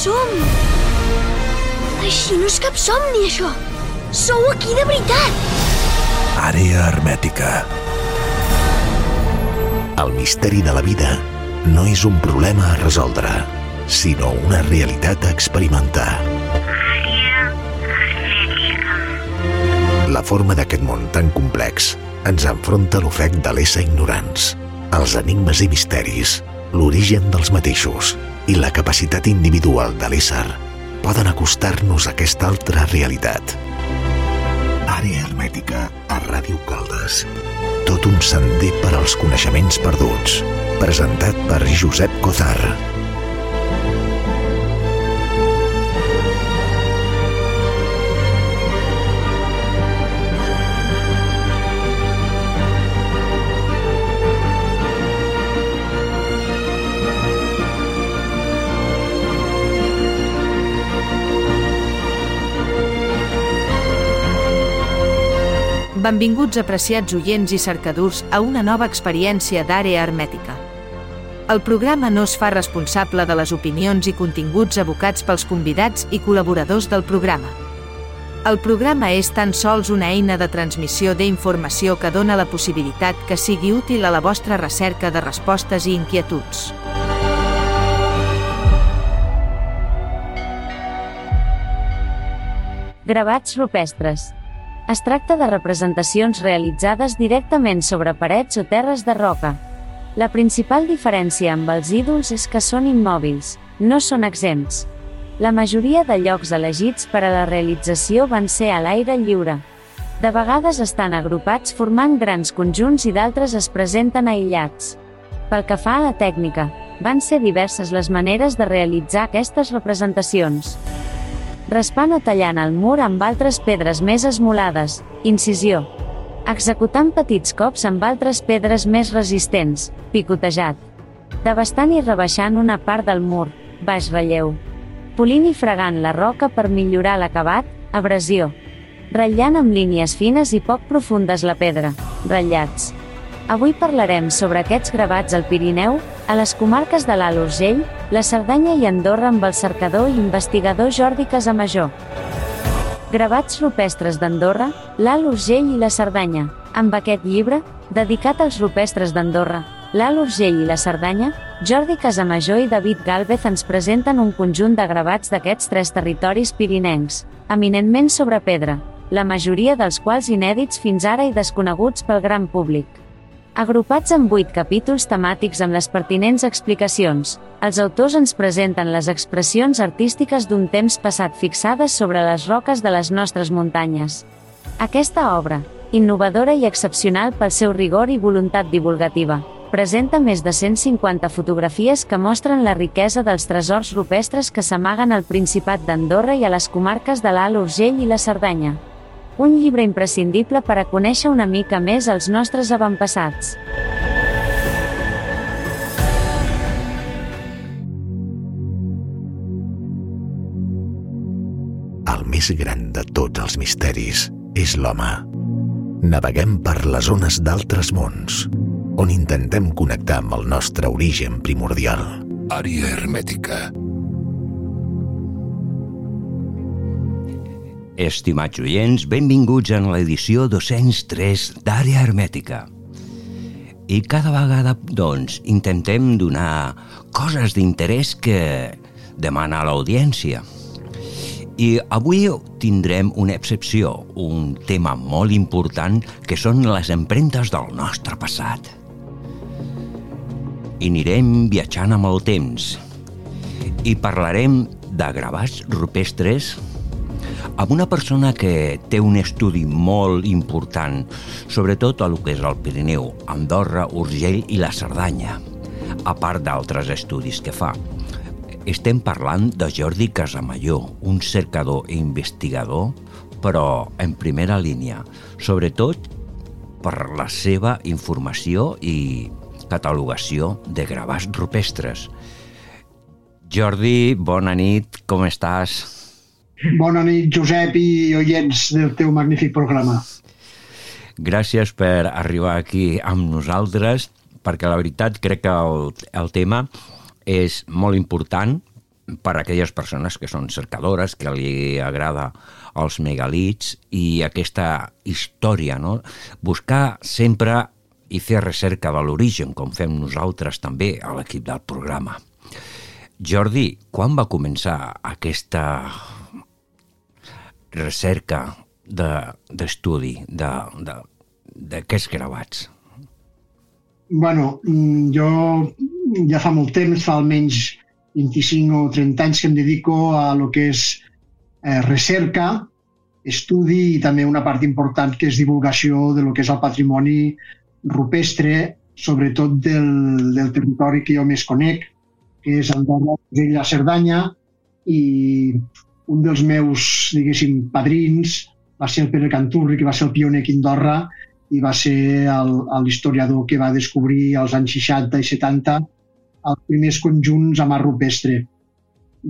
som! Així no és cap somni, això! Sou aquí de veritat! Àrea hermètica. El misteri de la vida no és un problema a resoldre, sinó una realitat a experimentar. La forma d'aquest món tan complex ens enfronta a l'ofec de l'ésser ignorants, els enigmes i misteris, l'origen dels mateixos i la capacitat individual de l'ésser poden acostar-nos a aquesta altra realitat. Àrea hermètica a Ràdio Caldes. Tot un sender per als coneixements perduts. Presentat per Josep Cozar. Benvinguts apreciats oients i cercadors a una nova experiència d'àrea hermètica. El programa no es fa responsable de les opinions i continguts abocats pels convidats i col·laboradors del programa. El programa és tan sols una eina de transmissió d'informació que dona la possibilitat que sigui útil a la vostra recerca de respostes i inquietuds. Gravats rupestres. Es tracta de representacions realitzades directament sobre parets o terres de roca. La principal diferència amb els ídols és que són immòbils, no són exempts. La majoria de llocs elegits per a la realització van ser a l'aire lliure. De vegades estan agrupats formant grans conjunts i d'altres es presenten aïllats. Pel que fa a la tècnica, van ser diverses les maneres de realitzar aquestes representacions raspant o tallant el mur amb altres pedres més esmolades, incisió. Executant petits cops amb altres pedres més resistents, picotejat. Devastant i rebaixant una part del mur, baix relleu. Polint i fregant la roca per millorar l'acabat, abrasió. Ratllant amb línies fines i poc profundes la pedra, ratllats. Avui parlarem sobre aquests gravats al Pirineu, a les comarques de l'Alt Urgell, la Cerdanya i Andorra amb el cercador i investigador Jordi Casamajor. Gravats rupestres d'Andorra, l'Alt Urgell i la Cerdanya. Amb aquest llibre, dedicat als rupestres d'Andorra, l'Alt Urgell i la Cerdanya, Jordi Casamajor i David Gálvez ens presenten un conjunt de gravats d'aquests tres territoris pirinencs, eminentment sobre pedra, la majoria dels quals inèdits fins ara i desconeguts pel gran públic. Agrupats en vuit capítols temàtics amb les pertinents explicacions, els autors ens presenten les expressions artístiques d'un temps passat fixades sobre les roques de les nostres muntanyes. Aquesta obra, innovadora i excepcional pel seu rigor i voluntat divulgativa, presenta més de 150 fotografies que mostren la riquesa dels tresors rupestres que s'amaguen al Principat d'Andorra i a les comarques de l'Alt Urgell i la Cerdanya un llibre imprescindible per a conèixer una mica més els nostres avantpassats. El més gran de tots els misteris és l'home. Naveguem per les zones d'altres mons, on intentem connectar amb el nostre origen primordial. Àrea hermètica Estimats oients, benvinguts en l'edició 203 d'Àrea Hermètica. I cada vegada, doncs, intentem donar coses d'interès que demana l'audiència. I avui tindrem una excepció, un tema molt important que són les empremtes del nostre passat. I anirem viatjant amb el temps i parlarem de gravats rupestres amb una persona que té un estudi molt important, sobretot lo que és el Pirineu, Andorra, Urgell i la Cerdanya, a part d'altres estudis que fa. Estem parlant de Jordi Casamalló, un cercador i investigador, però en primera línia, sobretot per la seva informació i catalogació de gravats rupestres. Jordi, bona nit, com estàs? Bona nit, Josep i oients del teu magnífic programa. Gràcies per arribar aquí amb nosaltres, perquè la veritat crec que el, el tema és molt important. per a aquelles persones que són cercadores, que li agrada els megalits i aquesta història, no? Buscar sempre i fer recerca de l'origen, com fem nosaltres també a l'equip del programa. Jordi, quan va començar aquesta recerca d'estudi de, d'aquests de, gravats? Bueno, mm, jo ja fa molt temps, fa almenys 25 o 30 anys que em dedico a lo que és eh, recerca, estudi i també una part important que és divulgació de lo que és el patrimoni rupestre, sobretot del, del territori que jo més conec, que és Andorra, de la Cerdanya, i un dels meus, diguéssim, padrins va ser el Pere Canturri, que va ser el pioner aquí a Andorra i va ser l'historiador que va descobrir als anys 60 i 70 els primers conjunts amb art rupestre.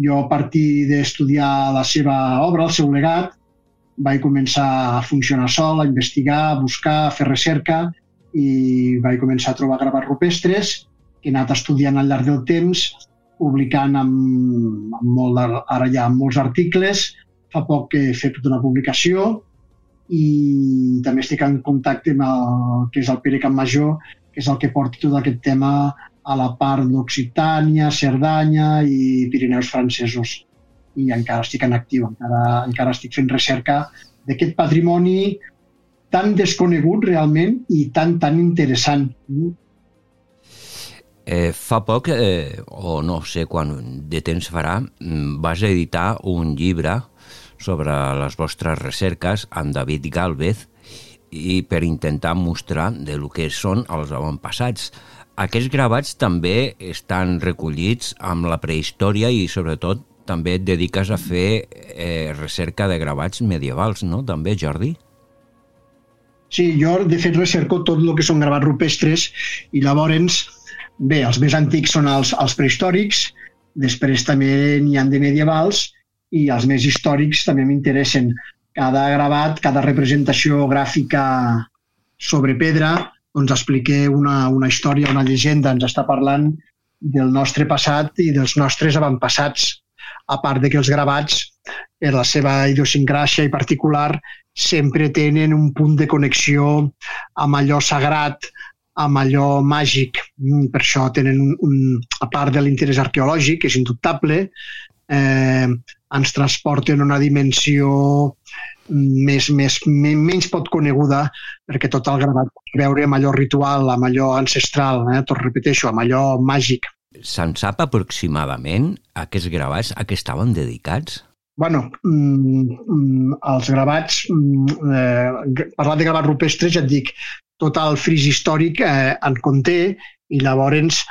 Jo, a partir d'estudiar la seva obra, el seu legat, vaig començar a funcionar sol, a investigar, a buscar, a fer recerca i vaig començar a trobar gravats rupestres que he anat estudiant al llarg del temps, publicant amb, amb molt, ara ja amb molts articles, Fa poc que he fet una publicació i també estic en contacte amb el que és el Pere Campmajor, que és el que porta tot aquest tema a la part d'Occitània, Cerdanya i Pirineus francesos. I encara estic en actiu, encara, encara estic fent recerca d'aquest patrimoni tan desconegut realment i tan, tan interessant. Eh, fa poc, eh, o no sé quan de temps farà, mm, vas editar un llibre sobre les vostres recerques amb David Galvez i per intentar mostrar de lo que són els avantpassats. Aquests gravats també estan recollits amb la prehistòria i sobretot també et dediques a fer eh, recerca de gravats medievals, no? També, Jordi? Sí, jo de fet recerco tot el que són gravats rupestres i llavors, bé, els més antics són els, els prehistòrics, després també n'hi han de medievals i els més històrics també m'interessen. Cada gravat, cada representació gràfica sobre pedra, doncs expliqué una, una història, una llegenda, ens està parlant del nostre passat i dels nostres avantpassats, a part de que els gravats, per la seva idiosincràsia i particular, sempre tenen un punt de connexió amb allò sagrat, amb allò màgic. Mm, per això tenen un, un a part de l'interès arqueològic, que és indubtable, eh, ens transporten a una dimensió més, més, menys pot coneguda perquè tot el gravat veure amb allò ritual, amb allò ancestral, eh? tot repeteixo, amb allò màgic. Se'n sap aproximadament aquests gravats a què estaven dedicats? bueno, mm, mm, els gravats, mm, eh, parlant de gravats rupestres, ja et dic, tot el fris històric eh, en conté i llavors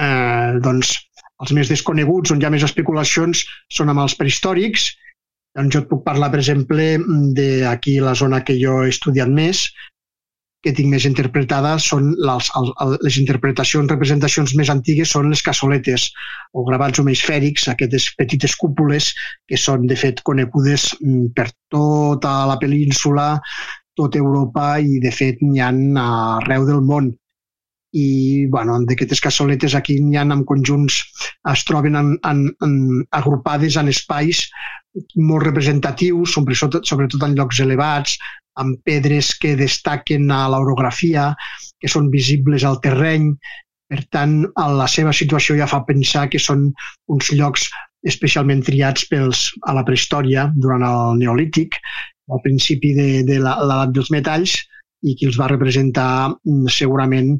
eh, doncs, els més desconeguts, on hi ha més especulacions, són amb els prehistòrics. Doncs jo et puc parlar, per exemple, d'aquí la zona que jo he estudiat més, que tinc més interpretada són les, les interpretacions, representacions més antigues són les cassoletes o gravats homeisfèrics, aquestes petites cúpules que són de fet conegudes mm, per tota la península, tota Europa i de fet n'hi ha arreu del món i bueno, d'aquestes cassoletes aquí n'hi ha en conjunts, es troben en, en, en, agrupades en espais molt representatius, sobretot, sobretot en llocs elevats, amb pedres que destaquen a l'orografia, que són visibles al terreny. Per tant, la seva situació ja fa pensar que són uns llocs especialment triats pels, a la prehistòria durant el Neolític, al principi de, de l'edat dels metalls, i qui els va representar mm, segurament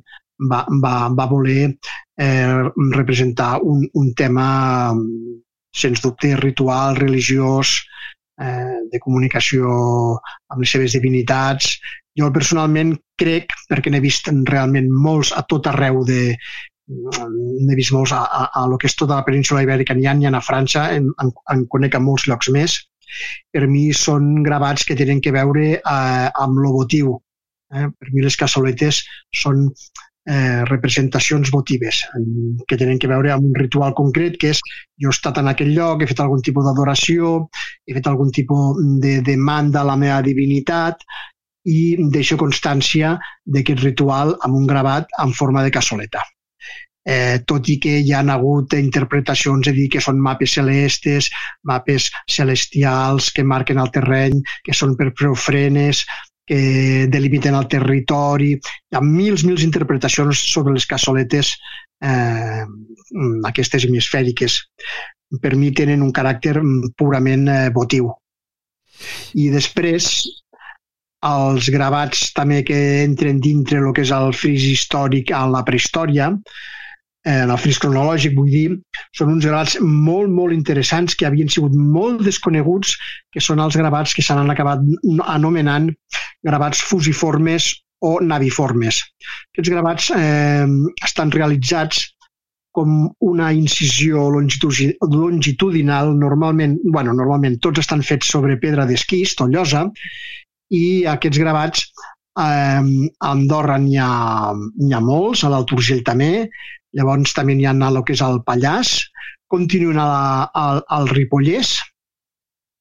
va, va, va voler eh, representar un, un tema, sens dubte, ritual, religiós, eh, de comunicació amb les seves divinitats. Jo personalment crec, perquè n'he vist realment molts a tot arreu de, n'he vist molts a, a, a lo que és tota la península ibèrica, n'hi ha, ha a França, en, en, en conec a molts llocs més. Per mi són gravats que tenen que veure eh, amb l'ovotiu. Eh? Per mi les cassoletes són eh, representacions votives que tenen que veure amb un ritual concret que és jo he estat en aquell lloc, he fet algun tipus d'adoració, he fet algun tipus de demanda a la meva divinitat i deixo constància d'aquest ritual amb un gravat en forma de cassoleta. Eh, tot i que hi ha hagut interpretacions, és dir, que són mapes celestes, mapes celestials que marquen el terreny, que són per preofrenes, que delimiten el territori. Hi ha mils, mils interpretacions sobre les cassoletes eh, aquestes hemisfèriques. Per mi tenen un caràcter purament eh, votiu. I després, els gravats també que entren dintre el que és el fris històric a la prehistòria, eh, en el fris cronològic, vull dir, són uns gravats molt, molt interessants que havien sigut molt desconeguts, que són els gravats que s'han acabat anomenant gravats fusiformes o naviformes. Aquests gravats eh, estan realitzats com una incisió longitudinal, normalment, bueno, normalment tots estan fets sobre pedra d'esquist o llosa, i aquests gravats eh, a Andorra n'hi ha, ha molts, a l'Alt Urgell també, llavors també n'hi ha lo que és el Pallars, continuen al, al Ripollès,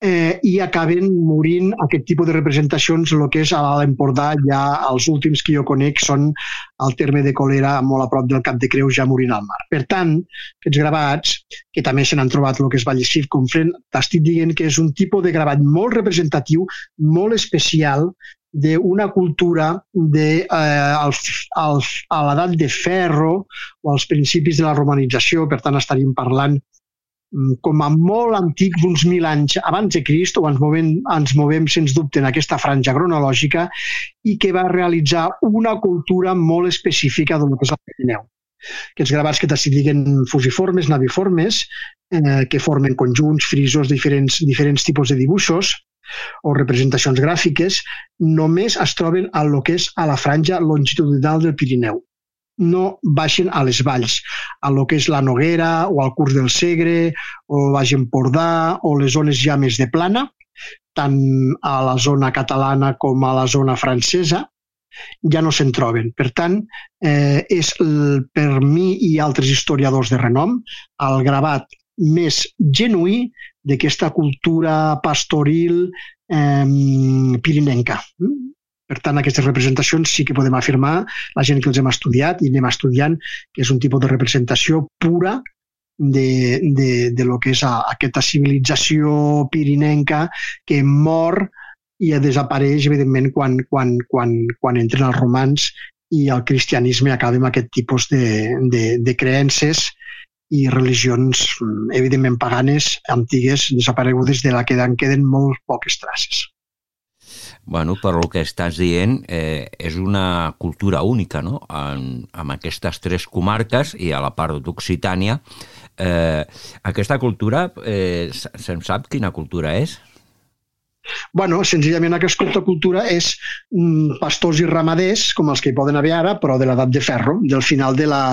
eh, i acaben morint aquest tipus de representacions, el que és a l'Empordà, ja els últims que jo conec són al terme de Colera, molt a prop del Cap de Creus, ja morint al mar. Per tant, aquests gravats, que també se n'han trobat el que és Vallesif, Confrent, t'estic dient que és un tipus de gravat molt representatiu, molt especial, d'una cultura de, eh, al, al, a l'edat de ferro o als principis de la romanització, per tant estaríem parlant Mm, com a molt antics, uns mil anys abans de Crist, o ens movem, ens movem sens dubte en aquesta franja cronològica, i que va realitzar una cultura molt específica del que és el Pirineu. Aquests gravats que t'estic fusiformes, naviformes, eh, que formen conjunts, frisos, diferents, diferents tipus de dibuixos, o representacions gràfiques, només es troben a lo que és a la franja longitudinal del Pirineu no baixen a les valls, a lo que és la Noguera o al curs del Segre o Baix Empordà o les zones ja més de plana, tant a la zona catalana com a la zona francesa, ja no se'n troben. Per tant, eh, és el, per mi i altres historiadors de renom el gravat més genuí d'aquesta cultura pastoril eh, pirinenca. Per tant, aquestes representacions sí que podem afirmar, la gent que els hem estudiat i anem estudiant, que és un tipus de representació pura de, de, de lo que és a, aquesta civilització pirinenca que mor i desapareix, evidentment, quan, quan, quan, quan entren els romans i el cristianisme acaba amb aquest tipus de, de, de creences i religions, evidentment, paganes, antigues, desaparegudes, de la que en queden molt poques traces. Bueno, per el que estàs dient, eh, és una cultura única, no?, en, en aquestes tres comarques i a la part d'Occitània. Eh, aquesta cultura, eh, se'n sap quina cultura és? Bueno, senzillament aquesta cultura és mm, pastors i ramaders, com els que hi poden haver ara, però de l'edat de ferro, del final de la,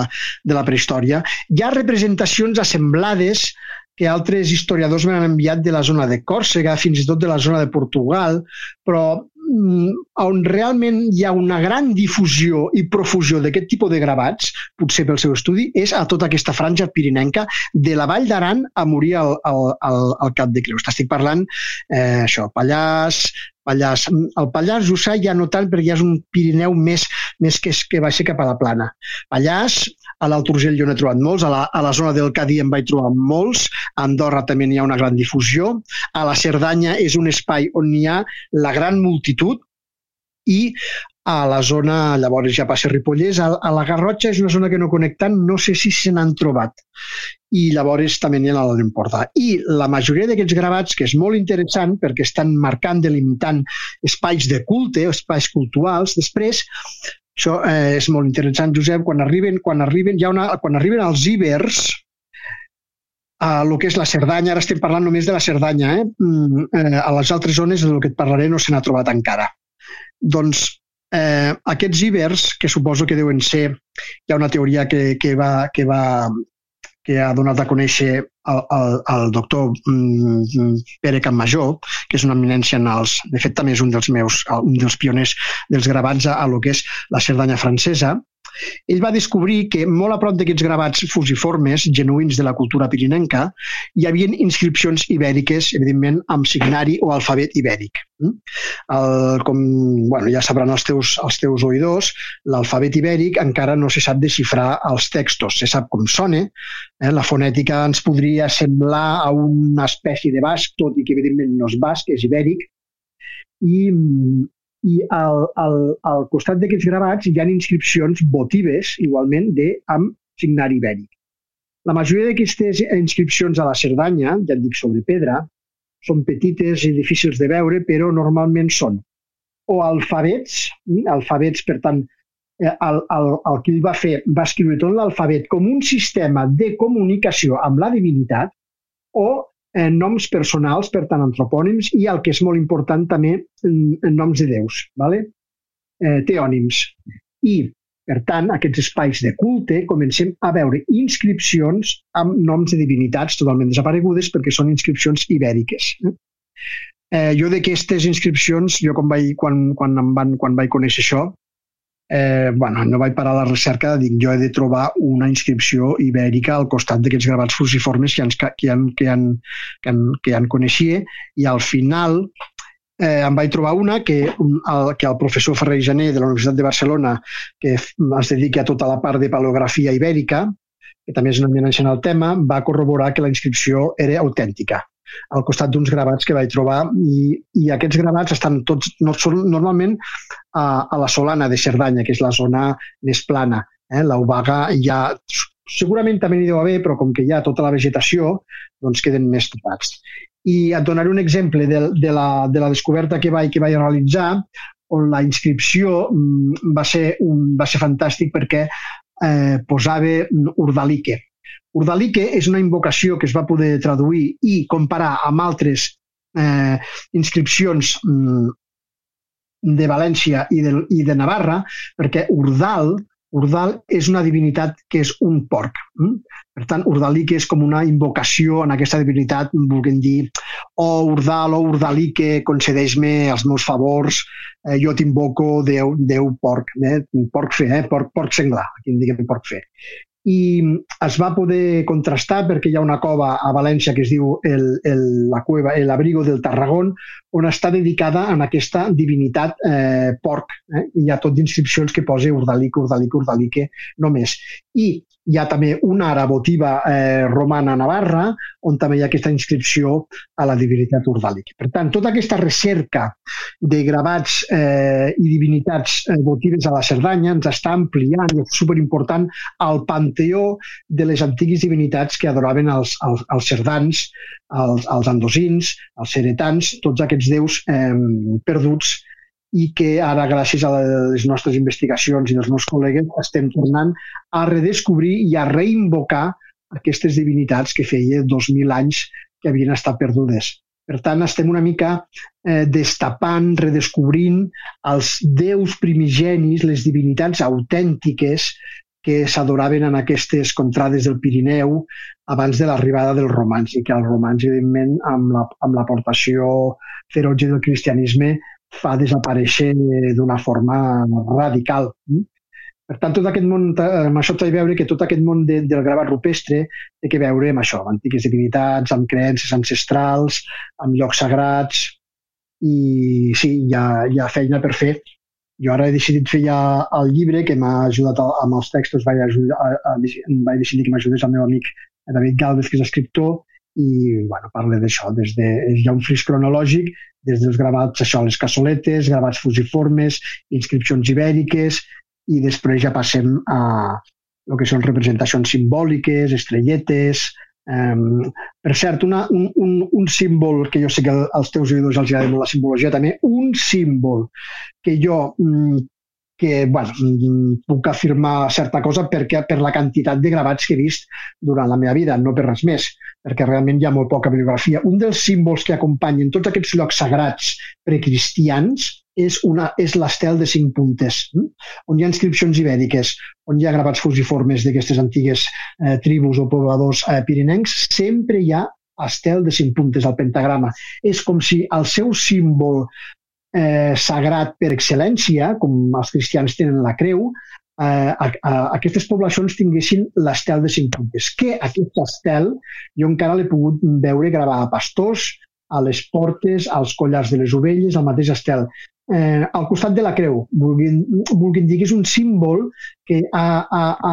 de la prehistòria. Hi ha representacions assemblades que altres historiadors m'han enviat de la zona de Còrsega, fins i tot de la zona de Portugal, però on realment hi ha una gran difusió i profusió d'aquest tipus de gravats, potser pel seu estudi, és a tota aquesta franja pirinenca de la Vall d'Aran a morir al, al, al, al Cap de Creus. T'estic parlant, eh, això, Pallars, Pallars. El Pallars Jussà ja no tant perquè ja és un Pirineu més, més que, que baixa cap a la plana. Pallars, a l'Alt Urgell jo n'he trobat molts, a la, a la zona del Cadí en vaig trobar molts, a Andorra també n'hi ha una gran difusió, a la Cerdanya és un espai on n'hi ha la gran multitud i a la zona, llavors ja passa Ripollès, a, a la Garrotxa és una zona que no connectant, no sé si se n'han trobat. I llavors també n'hi ha a l'Empordà. I la majoria d'aquests gravats, que és molt interessant perquè estan marcant, delimitant espais de culte, espais culturals, després això eh, és molt interessant, Josep, quan arriben, quan arriben, hi ha una, quan arriben els ibers, a el que és la Cerdanya, ara estem parlant només de la Cerdanya, eh? Mm, eh, a les altres zones del que et parlaré no se n'ha trobat encara. Doncs eh, aquests ibers, que suposo que deuen ser, hi ha una teoria que, que, va, que va que ha donat a conèixer el, el, el doctor mm, Pere Campmajor, que és una eminència en els... De fet, també és un dels meus, un dels pioners dels gravats a, a lo que és la Cerdanya francesa. Ell va descobrir que molt a prop d'aquests gravats fusiformes, genuïns de la cultura pirinenca, hi havia inscripcions ibèriques, evidentment, amb signari o alfabet ibèric. Mm? El, com bueno, ja sabran els teus, els teus oïdors, l'alfabet ibèric encara no se sap desxifrar els textos, se sap com sona, eh? la fonètica ens podria semblar a una espècie de basc, tot i que evidentment no és basc, és ibèric, i, i al, al, al costat d'aquests gravats hi ha inscripcions votives, igualment, de, amb signari ibèric. La majoria d'aquestes inscripcions a la Cerdanya, ja et dic sobre pedra, són petites i difícils de veure, però normalment són o alfabets, alfabets, per tant, eh, el, el, el que ell va fer va escriure tot l'alfabet com un sistema de comunicació amb la divinitat o eh, noms personals, per tant, antropònims, i el que és molt important també, en noms de déus, vale? eh, teònims. I, per tant, aquests espais de culte comencem a veure inscripcions amb noms de divinitats totalment desaparegudes perquè són inscripcions ibèriques. Eh? Eh, jo d'aquestes inscripcions, jo quan vaig, quan, quan, em van, quan vaig conèixer això, eh, bueno, no vaig parar la recerca, dic, jo he de trobar una inscripció ibèrica al costat d'aquests gravats fusiformes que, ens, que, han, que, han, que, han, que han coneixia i al final eh, em vaig trobar una que, el, que el professor Ferrer Jané de la Universitat de Barcelona, que es dedica a tota la part de paleografia ibèrica, que també és una eminència en el tema, va corroborar que la inscripció era autèntica al costat d'uns gravats que vaig trobar i, i aquests gravats estan tots no, són normalment a, a la Solana de Cerdanya, que és la zona més plana. Eh? L'Ubaga ja segurament també n'hi deu haver, però com que hi ha tota la vegetació, doncs queden més topats. I et donaré un exemple de, de, la, de la descoberta que vaig, que vaig realitzar, on la inscripció mm, va ser, un, va ser fantàstic perquè eh, posava Urdalique. Urdalique és una invocació que es va poder traduir i comparar amb altres eh, inscripcions mm, de València i de, i de Navarra, perquè Urdal, Urdal és una divinitat que és un porc. Mm? Per tant, Urdalique és com una invocació en aquesta divinitat, vulguem dir, o oh, Urdal o Urdalique, concedeix-me els meus favors, eh, jo t'invoco, Déu, Déu porc, eh? porc fer, eh? porc, porc senglar, aquí en diguem porc fer i es va poder contrastar perquè hi ha una cova a València que es diu el, el, la cueva, l'abrigo del Tarragón, on està dedicada a aquesta divinitat eh, porc. Eh? I hi ha tot d'inscripcions que posa Urdalique, Urdalique, Urdalique, només. I hi ha també una ara votiva eh, romana a Navarra, on també hi ha aquesta inscripció a la divinitat Urdalique. Per tant, tota aquesta recerca de gravats eh, i divinitats eh, votives a la Cerdanya ens està ampliant, és superimportant, al panteó de les antigues divinitats que adoraven els, els, els cerdans, els, els andosins, els ceretans, tots aquests déus eh, perduts i que ara, gràcies a les nostres investigacions i dels meus col·legues, estem tornant a redescobrir i a reinvocar aquestes divinitats que feia 2.000 anys que havien estat perdudes. Per tant, estem una mica eh, destapant, redescobrint els déus primigenis, les divinitats autèntiques que s'adoraven en aquestes contrades del Pirineu abans de l'arribada dels romans i que els romans, evidentment, amb l'aportació ferotge del cristianisme, fa desaparèixer d'una forma radical. Per tant, tot aquest món, amb això t'he veure que tot aquest món de, del gravat rupestre té que veure amb això, amb antigues divinitats, amb creences ancestrals, amb llocs sagrats, i sí, hi ha, hi ha feina per fer. Jo ara he decidit fer ja el llibre que m'ha ajudat a, amb els textos, vaig, ajudar, a, a, vaig decidir que m'ajudés el meu amic David Galvez, que és escriptor, i bueno, parla d'això, des de, hi ha un fris cronològic des dels gravats, això, les cassoletes, gravats fusiformes, inscripcions ibèriques, i després ja passem a el que són representacions simbòliques, estrelletes... Um, per cert, una, un, un, un símbol que jo sé que als teus oïdors els agrada molt la simbologia també, un símbol que jo mm, que bueno, mm, puc afirmar certa cosa perquè per la quantitat de gravats que he vist durant la meva vida, no per res més, perquè realment hi ha molt poca bibliografia. Un dels símbols que acompanyen tots aquests llocs sagrats precristians és, una, és l'estel de cinc puntes, hm? on hi ha inscripcions ibèriques, on hi ha gravats fusiformes d'aquestes antigues eh, tribus o pobladors eh, pirinencs, sempre hi ha estel de cinc puntes al pentagrama. És com si el seu símbol eh, sagrat per excel·lència, com els cristians tenen la creu, eh, a, a, aquestes poblacions tinguessin l'estel de cinc puntes. Que aquest estel jo encara l'he pogut veure gravar a pastors, a les portes, als collars de les ovelles, al mateix estel. Eh, al costat de la creu, vulguin, vulguin dir que és un símbol que a, a, a,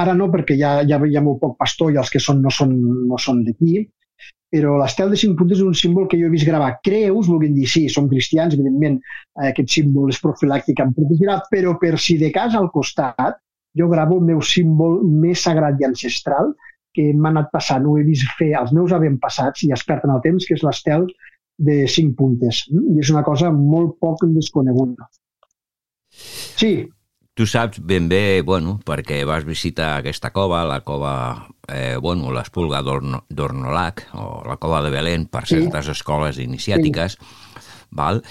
ara no, perquè ja, ja hi ha molt poc pastor i els que són no són, no són d'aquí, però l'estel de cinc puntes és un símbol que jo he vist gravar creus, vulguin dir, sí, som cristians, evidentment eh, aquest símbol és profilàctic, em protegirà, però per si de cas al costat, jo gravo el meu símbol més sagrat i ancestral que m'ha anat passant, ho he vist fer els meus avantpassats i expert en el temps, que és l'estel de cinc puntes. I és una cosa molt poc desconeguda. Sí, Tu saps ben bé, bueno, perquè vas visitar aquesta cova, la cova, eh, bueno, l'Espulga d'Ornolac, o la cova de Belén, per certes sí. escoles iniciàtiques, sí. val?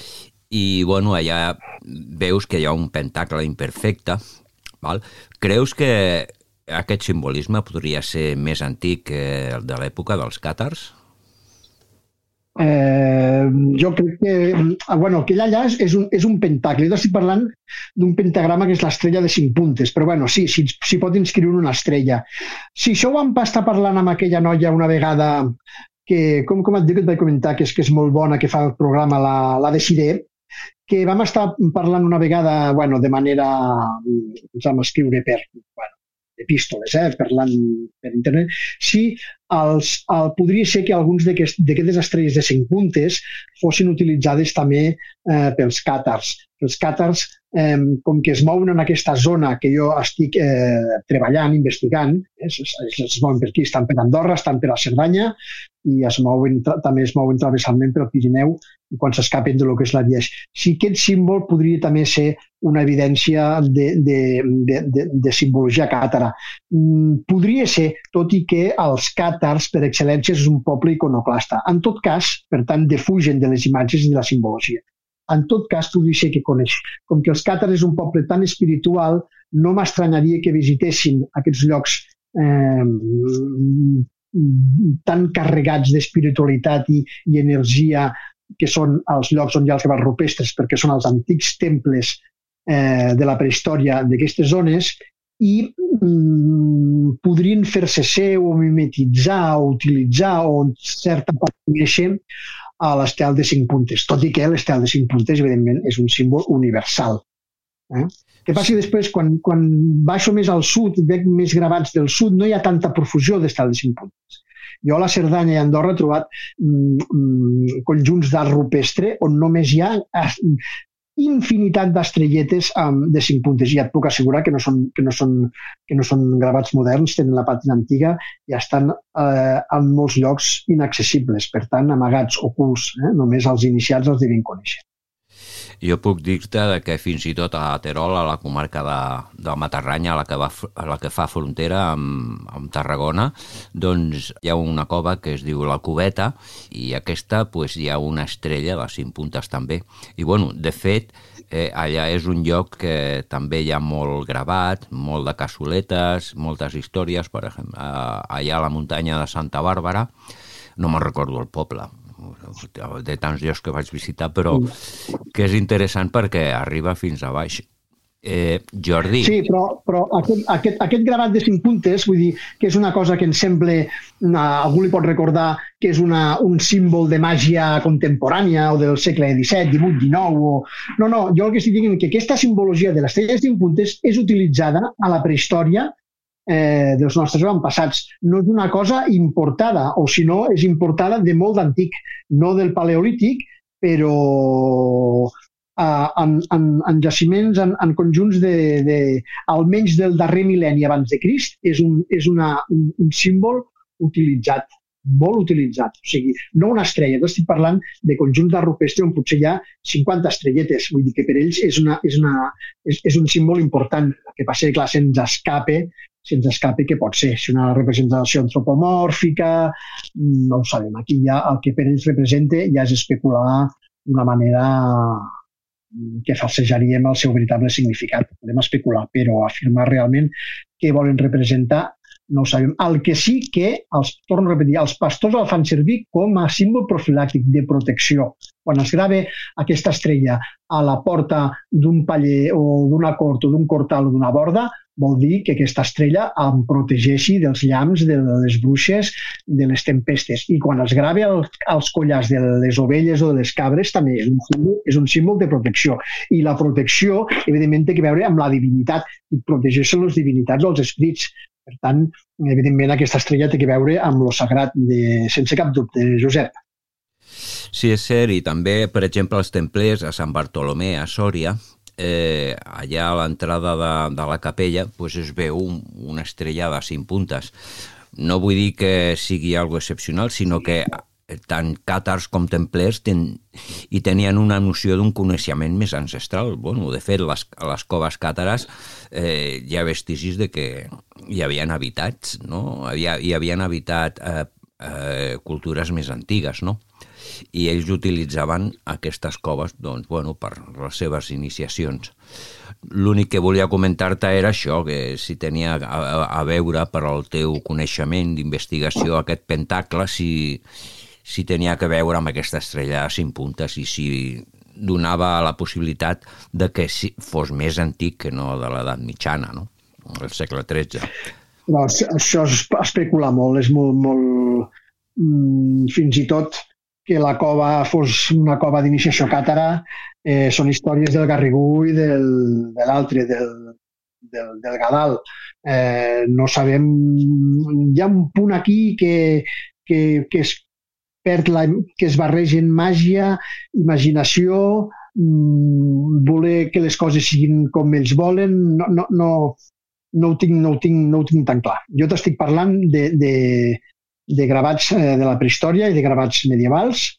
i bueno, allà veus que hi ha un pentacle imperfecte. Val? Creus que aquest simbolisme podria ser més antic que el de l'època dels càtars? Eh, jo crec que... Ah, bueno, aquell allà és, un, és un pentacle. Jo estic parlant d'un pentagrama que és l'estrella de cinc puntes, però bueno, sí, sí, sí pot inscriure una estrella. Si això ho vam estar parlant amb aquella noia una vegada que, com, com et dic, et vaig comentar que és, que és molt bona, que fa el programa, la, la Decider, que vam estar parlant una vegada, bueno, de manera, ens vam escriure per, bueno, epístoles, eh, parlant per internet, si els, el, podria ser que alguns d'aquestes estrelles de cinc puntes fossin utilitzades també eh, pels càtars. Els càtars, eh, com que es mouen en aquesta zona que jo estic eh, treballant, investigant, eh, es, es, mouen per aquí, estan per Andorra, estan per la Cerdanya, i es mouen, també es mouen travessalment pel Pirineu i quan s'escapen de lo que és la Dieix. Si aquest símbol podria també ser una evidència de, de, de, de, de simbologia càtara. Mm, podria ser, tot i que els càtars, per excel·lència, és un poble iconoclasta. En tot cas, per tant, defugen de les imatges i de la simbologia. En tot cas, podria ser que coneix. Com que els càtars és un poble tan espiritual, no m'estranyaria que visitessin aquests llocs eh, tan carregats d'espiritualitat i, i energia que són els llocs on hi ha els gravats rupestres perquè són els antics temples eh, de la prehistòria d'aquestes zones i mm, podrien fer-se seu o mimetitzar o utilitzar o en certa part conèixer a l'estel de cinc puntes, tot i que l'estel de cinc puntes, evidentment, és un símbol universal. Eh? Què passa després, quan, quan baixo més al sud, veig més gravats del sud, no hi ha tanta profusió d'estel de cinc puntes. Jo a la Cerdanya i Andorra he trobat mm, mm, conjunts d'art rupestre on només hi ha infinitat d'estrelletes de cinc puntes i et puc assegurar que no són, que no són, que no són gravats moderns, tenen la pàtina antiga i estan eh, en molts llocs inaccessibles, per tant amagats, ocults, eh? només els iniciats els devien conèixer. Jo puc dir-te que fins i tot a Terol, a la comarca de, de Matarranya, a la que, va, a la que fa frontera amb, amb Tarragona, doncs hi ha una cova que es diu la Cubeta i aquesta pues, hi ha una estrella de cinc puntes també. I bueno, de fet, eh, allà és un lloc que també hi ha molt gravat, molt de cassoletes, moltes històries, per exemple, allà a la muntanya de Santa Bàrbara, no me'n recordo el poble, de tants llocs que vaig visitar, però que és interessant perquè arriba fins a baix. Eh, Jordi. Sí, però, però aquest, aquest, aquest gravat de cinc puntes, vull dir que és una cosa que ens sembla, una, algú li pot recordar que és una, un símbol de màgia contemporània o del segle XVII, XVIII, XIX. O... No, no, jo el que estic dient que aquesta simbologia de les de cinc puntes és utilitzada a la prehistòria eh, dels nostres avantpassats. No és una cosa importada, o si no, és importada de molt d'antic, no del paleolític, però eh, en, en, en jaciments, en, en conjunts de, de, almenys del darrer mil·lenni abans de Crist, és un, és una, un, un símbol utilitzat molt utilitzat. O sigui, no una estrella, jo estic parlant de conjunts de rupestre on potser hi ha 50 estrelletes. Vull dir que per ells és, una, és, una, és, és un símbol important. El que passa que, clar, se'ns escape se'ns escapi que pot ser. Si una representació antropomòrfica, mm, no ho sabem. Aquí ja el que per ells representa ja és especular d'una manera mm, que falsejaríem el seu veritable significat. Podem especular, però afirmar realment què volen representar no ho sabem. El que sí que, els torno a repetir, els pastors el fan servir com a símbol profilàctic de protecció. Quan es grava aquesta estrella a la porta d'un paller o d'una cort o d'un cortal o d'una borda, vol dir que aquesta estrella em protegeixi dels llamps, de les bruixes, de les tempestes. I quan es grava el, als collars de les ovelles o de les cabres també és un, símbol, és un símbol de protecció. I la protecció, evidentment, té a veure amb la divinitat i protegeixen les divinitats els esprits. Per tant, evidentment, aquesta estrella té a veure amb lo sagrat, de, sense cap dubte, Josep. Sí, és cert, i també, per exemple, els templers a Sant Bartolomé, a Sòria, eh, allà a l'entrada de, de la capella pues es veu un, una estrella de cinc puntes. No vull dir que sigui algo excepcional, sinó que tant càtars com templers ten, i tenien una noció d'un coneixement més ancestral. Bueno, de fet, les, a les coves càtares eh, hi ha vestigis de que hi havien habitats, no? Havia, hi havien habitat eh, eh, cultures més antigues, no? i ells utilitzaven aquestes coves doncs, bueno, per les seves iniciacions. L'únic que volia comentar-te era això, que si tenia a, a veure per al teu coneixement d'investigació aquest pentacle, si, si tenia que veure amb aquesta estrella de cinc puntes i si donava la possibilitat de que fos més antic que no de l'edat mitjana, no? el segle XIII. No, això és especular molt, és molt, molt... Mm, fins i tot que la cova fos una cova d'iniciació càtara eh, són històries del Garrigú i del, de l'altre, del, del, del Gadal. Eh, no sabem... Hi ha un punt aquí que, que, que es perd la, que es barregen màgia, imaginació, mm, voler que les coses siguin com ells volen, no, no, no, no, ho, tinc, no, ho, tinc, no ho tinc tan clar. Jo t'estic parlant de, de, de gravats eh, de la prehistòria i de gravats medievals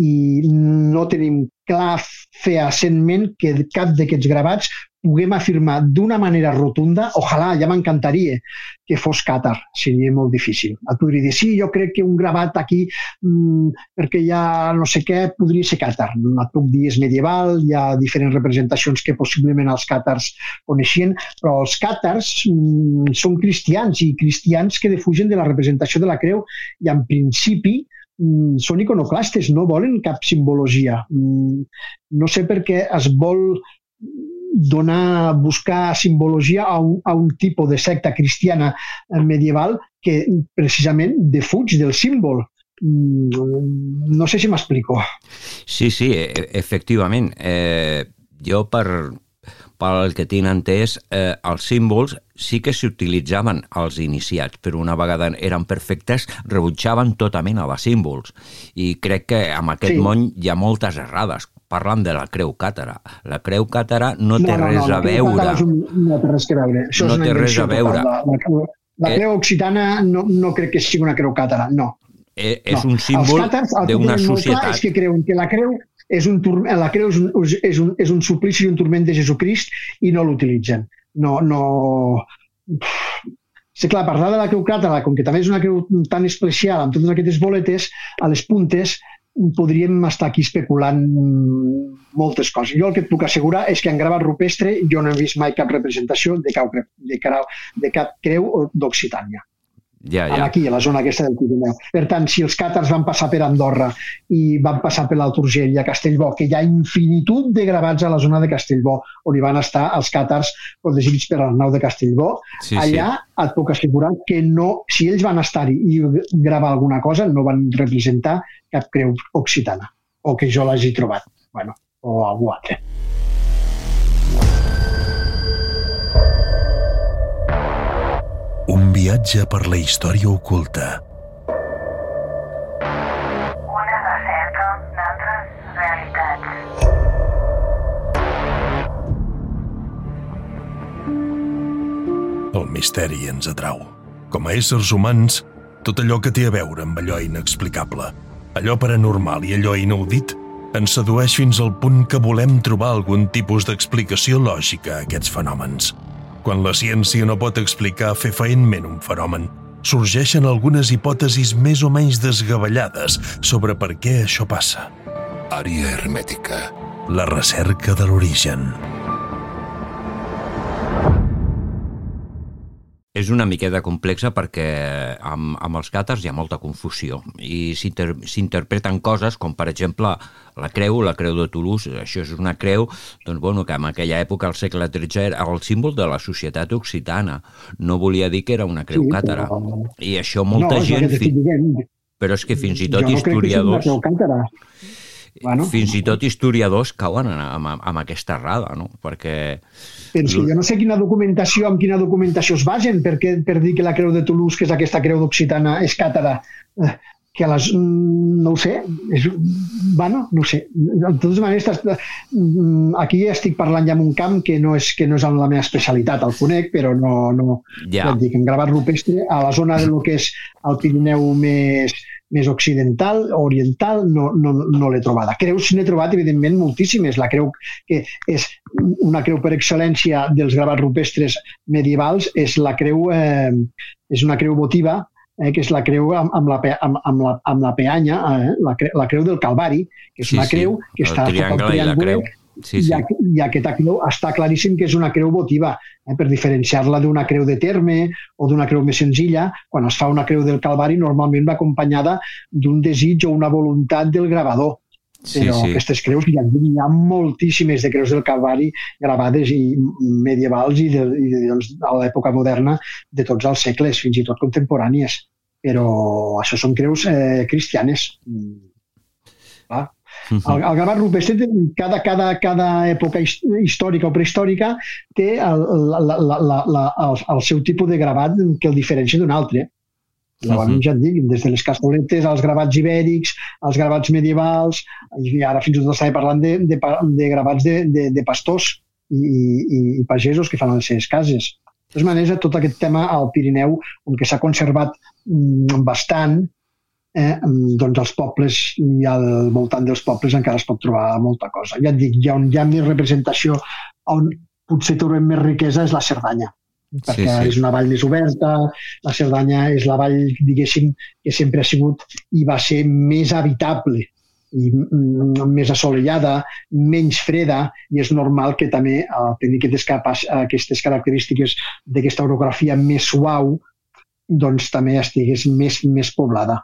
i no tenim clar fehacientment que cap d'aquests gravats puguem afirmar d'una manera rotunda, ojalà, ja m'encantaria que fos càtar, seria molt difícil. Et podria dir, sí, jo crec que un gravat aquí, mmm, perquè ha no sé què, podria ser càtar. Et puc dir, és medieval, hi ha diferents representacions que possiblement els càtars coneixien, però els càtars mmm, són cristians i cristians que defugen de la representació de la creu i en principi mm, són iconoclastes, no volen cap simbologia. Mm, no sé per què es vol donar, buscar simbologia a un, a un tipus de secta cristiana medieval que precisament defuig del símbol. Mm, no sé si m'explico. Sí, sí, e, efectivament. Eh, jo, per, pel que tinc entès, eh, els símbols sí que s'utilitzaven als iniciats, però una vegada eren perfectes, rebutjaven tota mena de símbols. I crec que en aquest sí. món hi ha moltes errades parlant de la creu càtara. La creu càtara no, no té no, res no, a veure. No té res a veure. Això no té res a veure. La, la, la eh, creu occitana no, no crec que sigui una creu càtara, no. Eh, és no. un símbol d'una societat. És que creuen que la creu és un, la creu és un, és un, és un suplici i un turment de Jesucrist i no l'utilitzen. No, no... Sí, clar, parlar de la creu càtara, com que també és una creu tan especial, amb totes aquestes boletes, a les puntes, podríem estar aquí especulant moltes coses. Jo el que et puc assegurar és que en gravat rupestre jo no he vist mai cap representació de cap, de, creu, de cap creu d'Occitània ja, ja. aquí, a la zona aquesta del Pirineu. Per tant, si els càtars van passar per Andorra i van passar per l'Alt Urgell i a Castellbó, que hi ha infinitud de gravats a la zona de Castellbó, on hi van estar els càtars protegits per Arnau de Castellbó, sí, allà sí. et puc assegurar que no, si ells van estar-hi i gravar alguna cosa, no van representar cap creu occitana, o que jo l'hagi trobat, bueno, o algú altre. Un viatge per la història oculta. Una recerca d'altres realitats. El misteri ens atrau. Com a éssers humans, tot allò que té a veure amb allò inexplicable, allò paranormal i allò inaudit, ens sedueix fins al punt que volem trobar algun tipus d'explicació lògica a aquests fenòmens. Quan la ciència no pot explicar fefaentment un fenomen, sorgeixen algunes hipòtesis més o menys desgavellades sobre per què això passa. Àrea hermètica. La recerca de l'origen. És una miqueta complexa perquè amb, amb els càtars hi ha molta confusió i s'interpreten coses com, per exemple, la creu, la creu de Toulouse, això és una creu doncs, bueno, que en aquella època, al segle XIII, era el símbol de la societat occitana. No volia dir que era una creu sí, càtara. Però... I això molta no, gent... Fi... Però és que fins i tot jo no historiadors... Crec que Bueno, Fins i tot historiadors cauen amb, amb aquesta errada, no? Perquè... Que jo no sé quina documentació, amb quina documentació es basen per, que, per dir que la creu de Toulouse, que és aquesta creu d'Occitana, és càtara. Eh, que a les, mm, no ho sé, és, bueno, no ho sé. De totes maneres, mm, aquí estic parlant ja en un camp que no és, que no és en la meva especialitat, el conec, però no, no ja. dic, en gravat rupestre, a la zona de lo que és el Pirineu més, més occidental, oriental, no, no, no l'he trobada. Creus n'he trobat, evidentment, moltíssimes. La creu que és una creu per excel·lència dels gravats rupestres medievals és la creu, eh, és una creu votiva, eh, que és la creu amb, amb, la, amb, amb, la, amb la peanya, eh, la, cre la creu del Calvari, que és sí, una creu sí. que està el triangle i la creu Sí, sí. I, I aquesta creu està claríssim que és una creu votiva, eh, per diferenciar-la d'una creu de terme o d'una creu més senzilla. Quan es fa una creu del Calvari normalment va acompanyada d'un desig o una voluntat del gravador. Però sí, sí. aquestes creus, hi ha, hi ha moltíssimes de creus del Calvari gravades i medievals i, de, i de, doncs, a l'època moderna de tots els segles, fins i tot contemporànies. Però això són creus eh, cristianes. Clar, el, el gravat rupestre, cada, cada, cada època històrica o prehistòrica té el, la, la, la, la, el, el seu tipus de gravat que el diferencia d'un altre. Llavors, uh -huh. ja et dic, des de les castoletes als gravats ibèrics, als gravats medievals, i ara fins i tot estava parlant de, de, de gravats de, de, de pastors i, i, i pagesos que fan les seves cases. De totes maneres, tot aquest tema al Pirineu, on que s'ha conservat mm, bastant, eh, doncs els pobles i al voltant dels pobles encara es pot trobar molta cosa. Ja et dic, hi ha, on hi ha més representació, on potser trobem més riquesa és la Cerdanya, perquè sí, sí. és una vall més oberta, la Cerdanya és la vall, diguéssim, que sempre ha sigut i va ser més habitable i mm, més assolellada, menys freda, i és normal que també eh, tenir aquestes, aquestes característiques d'aquesta orografia més suau doncs també estigués més, més poblada.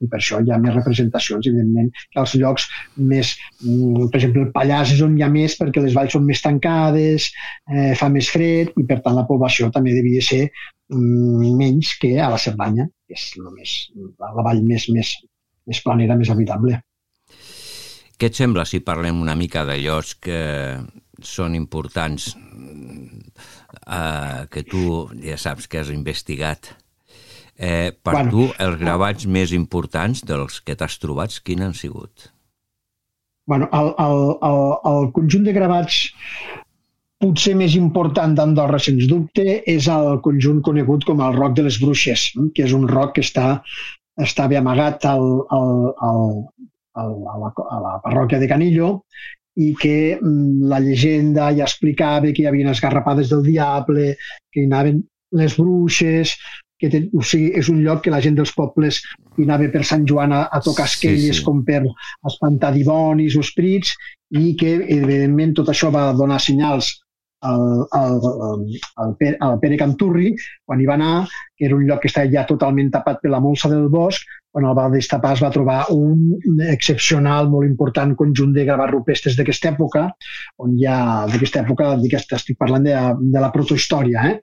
I per això hi ha més representacions, evidentment, que als llocs més... Mm, per exemple, el Pallars és on hi ha més perquè les valls són més tancades, eh, fa més fred i, per tant, la població també devia ser mm, menys que a la Cerdanya, que és només la vall més, més, més planera, més habitable. Què et sembla si parlem una mica de llocs que són importants eh, que tu ja saps que has investigat? Eh, per bueno, tu, els gravats més importants dels que t'has trobat, quins han sigut? Bueno, el, el, el, el conjunt de gravats potser més important d'Andorra, sens dubte, és el conjunt conegut com el Roc de les Bruixes, que és un roc que està, està bé amagat al, al, al, al, a, la, a la parròquia de Canillo i que mm, la llegenda ja explicava que hi havia esgarrapades del diable, que hi anaven les bruixes, que ten, o sigui, és un lloc que la gent dels pobles hi anava per Sant Joan a, a tocar esquelles sí, sí. com per espantar dimonis o esprits i que, evidentment, tot això va donar senyals al, al, al, Pere, al Pere Canturri, quan hi va anar, que era un lloc que estava ja totalment tapat per la molsa del bosc, quan el va destapar es va trobar un excepcional, molt important conjunt de gravats rupestres d'aquesta època, on ha, d'aquesta època, estic parlant de, de la protohistòria, eh?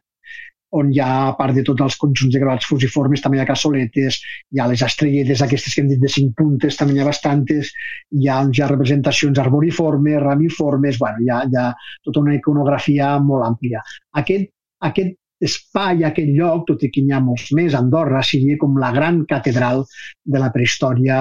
On hi ha, a part de tots els conjunts de gravats fusiformes, també hi ha cassoletes, hi ha les estrelletes aquestes que hem dit de cinc puntes, també hi ha bastantes, hi ha, hi ha representacions arboriformes, ramiformes, bueno, hi ha, hi ha tota una iconografia molt àmplia. Aquest, aquest espai, aquest lloc, tot i que n'hi ha molts més, Andorra seria com la gran catedral de la prehistòria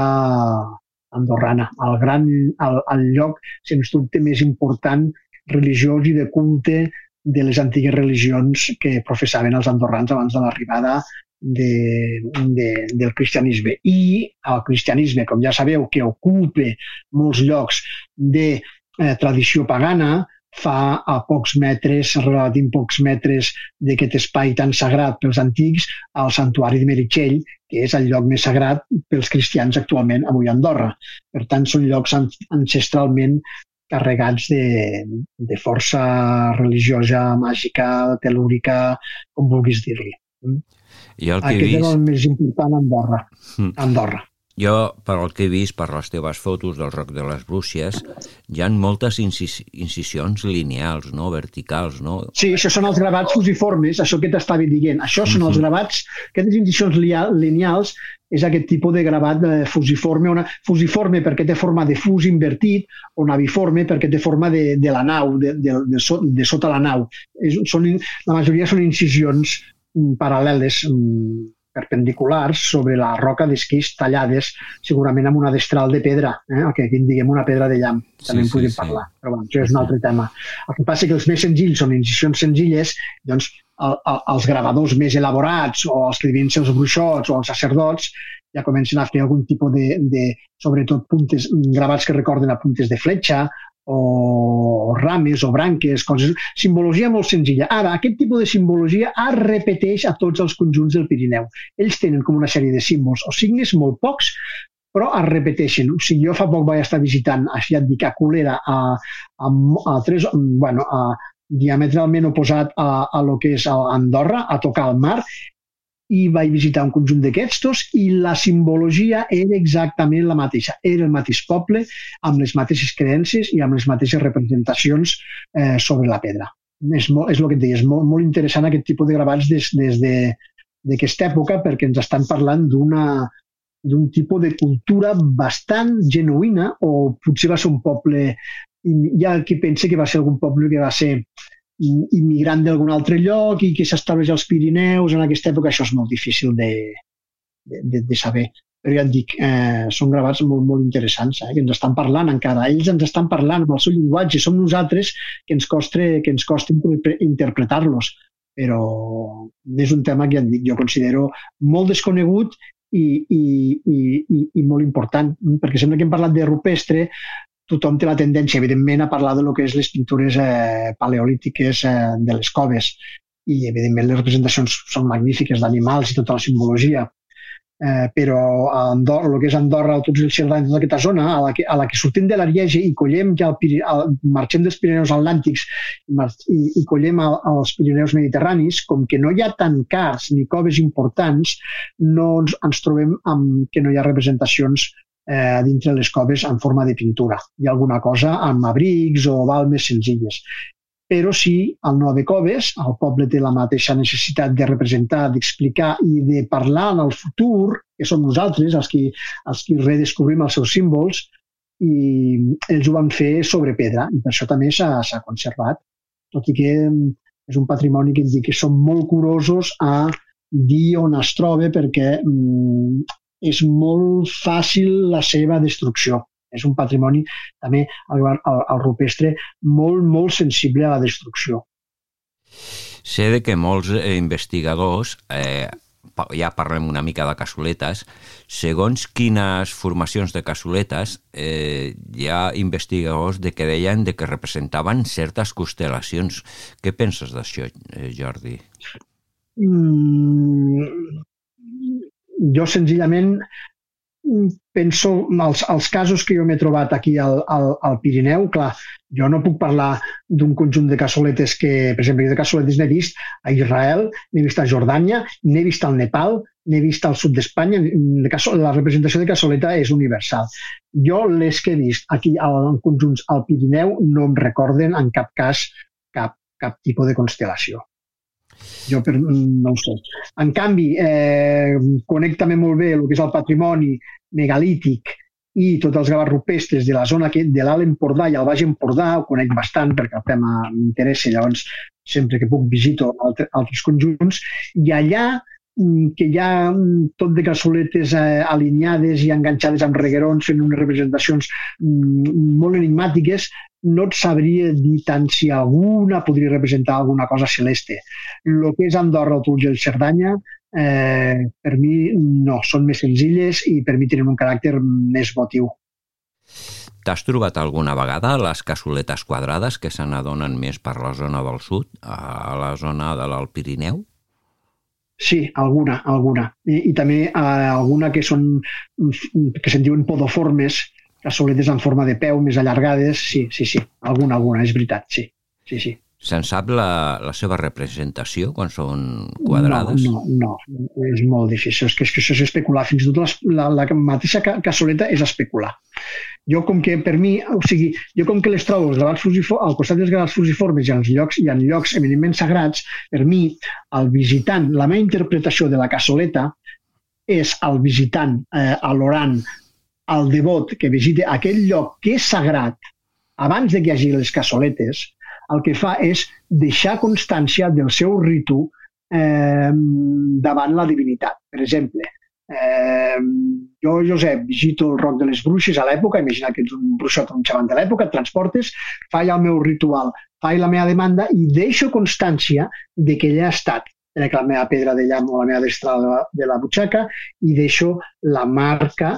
andorrana, el, gran, el, el lloc, sens dubte, més important religiós i de culte de les antigues religions que professaven els andorrans abans de l'arribada de, de, del cristianisme. I el cristianisme, com ja sabeu, que ocupa molts llocs de eh, tradició pagana, fa a pocs metres, relativament pocs metres d'aquest espai tan sagrat pels antics, al santuari de Meritxell, que és el lloc més sagrat pels cristians actualment avui a Andorra. Per tant, són llocs ancestralment carregats de, de força religiosa, màgica, telúrica, com vulguis dir-li. Jo el que he Aquest vist... era el més important a Andorra. Mm. Andorra. Jo, per el que he vist, per les teves fotos del Roc de les Brúcies, hi han moltes incis incisions lineals, no? verticals, no? Sí, això són els gravats fusiformes, això que t'estava dient. Això són els gravats, aquestes incisions lineals és aquest tipus de gravat eh, fusiforme, una, fusiforme perquè té forma de fus invertit o naviforme perquè té forma de, de la nau, de, de, de, so, de sota la nau. És, són, la majoria són incisions mm, paral·leles, mm, perpendiculars sobre la roca d'esquís tallades segurament amb una destral de pedra, eh? el que aquí en diguem una pedra de llamp, Sí, també en sí, podríem sí. parlar, però bueno, això és un altre tema. El que passa que els més senzills són incisions senzilles, doncs el, el, els gravadors més elaborats o els que devien ser els bruixots o els sacerdots ja comencen a fer algun tipus de, de sobretot puntes, gravats que recorden a puntes de fletxa o rames o branques, coses, simbologia molt senzilla. Ara, aquest tipus de simbologia es repeteix a tots els conjunts del Pirineu. Ells tenen com una sèrie de símbols o signes molt pocs, però es repeteixen. O sigui, jo fa poc vaig estar visitant, així et dic, a Colera, a, a, a, tres, bueno, a diametralment oposat a, a lo que és a Andorra, a tocar el mar, i vaig visitar un conjunt d'aquests i la simbologia era exactament la mateixa. Era el mateix poble, amb les mateixes creences i amb les mateixes representacions eh, sobre la pedra. És, molt, és el que et deia, és molt, molt interessant aquest tipus de gravats des, des de d'aquesta època perquè ens estan parlant d'una d'un tipus de cultura bastant genuïna o potser va ser un poble hi ha qui pensa que va ser algun poble que va ser immigrant d'algun altre lloc i que s'estableix als Pirineus en aquesta època, això és molt difícil de, de, de, saber. Però ja et dic, eh, són gravats molt, molt interessants, eh, que ens estan parlant encara. Ells ens estan parlant amb el seu llenguatge, som nosaltres que ens costa, que ens costa interpre- interpretar-los. Però és un tema que ja dic, jo considero molt desconegut i, i, i, i molt important, perquè sembla que hem parlat de rupestre, tothom té la tendència, evidentment, a parlar de lo que és les pintures eh, paleolítiques eh, de les coves. I, evidentment, les representacions són magnífiques d'animals i tota la simbologia. Eh, però a Andorra, el que és Andorra, tots els Cerdanya, tota aquesta zona, a la que, a la que sortim de l'Ariege i collem ja el, el, marxem dels Pirineus Atlàntics i, i collem el, els Pirineus Mediterranis, com que no hi ha tant cars ni coves importants, no ens, ens trobem amb que no hi ha representacions eh, dintre les coves en forma de pintura. Ha alguna cosa amb abrics o balmes senzilles. Però sí, al Nove Coves, el poble té la mateixa necessitat de representar, d'explicar i de parlar en el futur, que som nosaltres els qui, els qui redescobrim els seus símbols, i ells ho van fer sobre pedra, i per això també s'ha conservat, tot i que mm, és un patrimoni que ens que som molt curosos a dir on es troba perquè mm, és molt fàcil la seva destrucció. És un patrimoni també el, el, el rupestre molt, molt sensible a la destrucció. Sé de que molts eh, investigadors, eh, ja parlem una mica de cassoletes, segons quines formacions de cassoletes, eh, hi ha investigadors de que deien de que representaven certes constel·lacions. Què penses d'això, eh, Jordi? Mm, jo senzillament mm, penso els, els casos que jo m'he trobat aquí al, al, al Pirineu, clar, jo no puc parlar d'un conjunt de cassoletes que, per exemple, jo de cassoletes n'he vist a Israel, n'he vist a Jordània, n'he vist al Nepal, n'he vist al sud d'Espanya, de la representació de cassoleta és universal. Jo les que he vist aquí en conjunts al Pirineu no em recorden en cap cas cap, cap tipus de constel·lació. Jo per, no ho sé. En canvi, eh, connecta-me molt bé el que és el patrimoni megalític i tots els gravats rupestres de la zona que, de l'Alt Empordà i el Baix Empordà, ho conec bastant perquè el tema m'interessa, llavors sempre que puc visito altre, altres conjunts, i allà que hi ha mm, tot de cassoletes eh, alineades i enganxades amb reguerons fent unes representacions mm, molt enigmàtiques, no et sabria dir tant si alguna podria representar alguna cosa celeste. El que és Andorra, Tulge i Cerdanya, eh, per mi no, són més senzilles i per mi tenen un caràcter més votiu. T'has trobat alguna vegada les cassoletes quadrades que se n'adonen més per la zona del sud, a la zona de l'Alt Pirineu? Sí, alguna, alguna. I, i també eh, alguna que són que se'n diuen podoformes, cassoletes en forma de peu, més allargades, sí, sí, sí, alguna, alguna, és veritat, sí, sí, sí. Se'n sap la, la seva representació quan són quadrades? No, no, no, és molt difícil. És que, és que això és especular. Fins i tot les, la, la mateixa ca- cassoleta és especular. Jo com que per mi, o sigui, jo com que les trobo els gravats al costat dels gravats fusiformes i en llocs, i en llocs eminentment sagrats, per mi, el visitant, la meva interpretació de la cassoleta és el visitant, eh, l'orant, el devot que visita aquell lloc que és sagrat abans de que hi hagi les cassoletes, el que fa és deixar constància del seu ritu eh, davant la divinitat. Per exemple, eh, jo, Josep, visito el Roc de les Bruixes a l'època, imagina que ets un bruixot un xaman de l'època, et transportes, faig el meu ritual, faig la meva demanda i deixo constància de que ella ha estat la meva pedra de llamp o la meva destra de la, de la butxaca i deixo la marca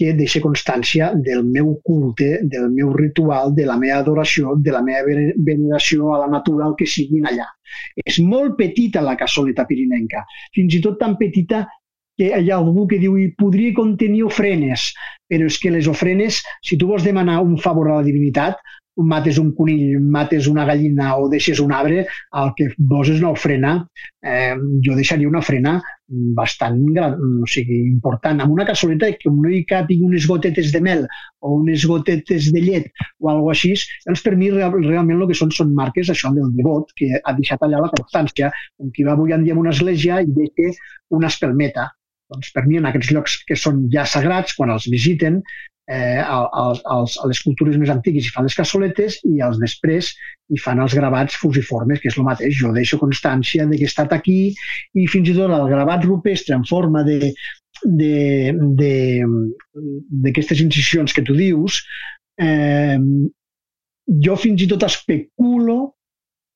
que deixa constància del meu culte, del meu ritual, de la meva adoració, de la meva vene- veneració a la natura, el que siguin allà. És molt petita la cassoleta pirinenca, fins i tot tan petita que hi ha algú que diu i podria contenir ofrenes, però és que les ofrenes, si tu vols demanar un favor a la divinitat, mates un conill, mates una gallina o deixes un arbre, el que vols és una ofrena. Eh, jo deixaria una ofrena bastant gran, o sigui, important, amb una cassoleta que no hi capigui unes gotetes de mel o unes gotetes de llet o alguna així, doncs per mi real, realment el que són són marques això del devot, que ha deixat allà la constància, com qui va avui en dia una església i deixa una espelmeta. Doncs per mi en aquests llocs que són ja sagrats, quan els visiten, eh, als, als, a les cultures més antigues hi fan les cassoletes i els després hi fan els gravats fusiformes, que és el mateix. Jo deixo constància de que he estat aquí i fins i tot el gravat rupestre en forma de d'aquestes incisions que tu dius, eh, jo fins i tot especulo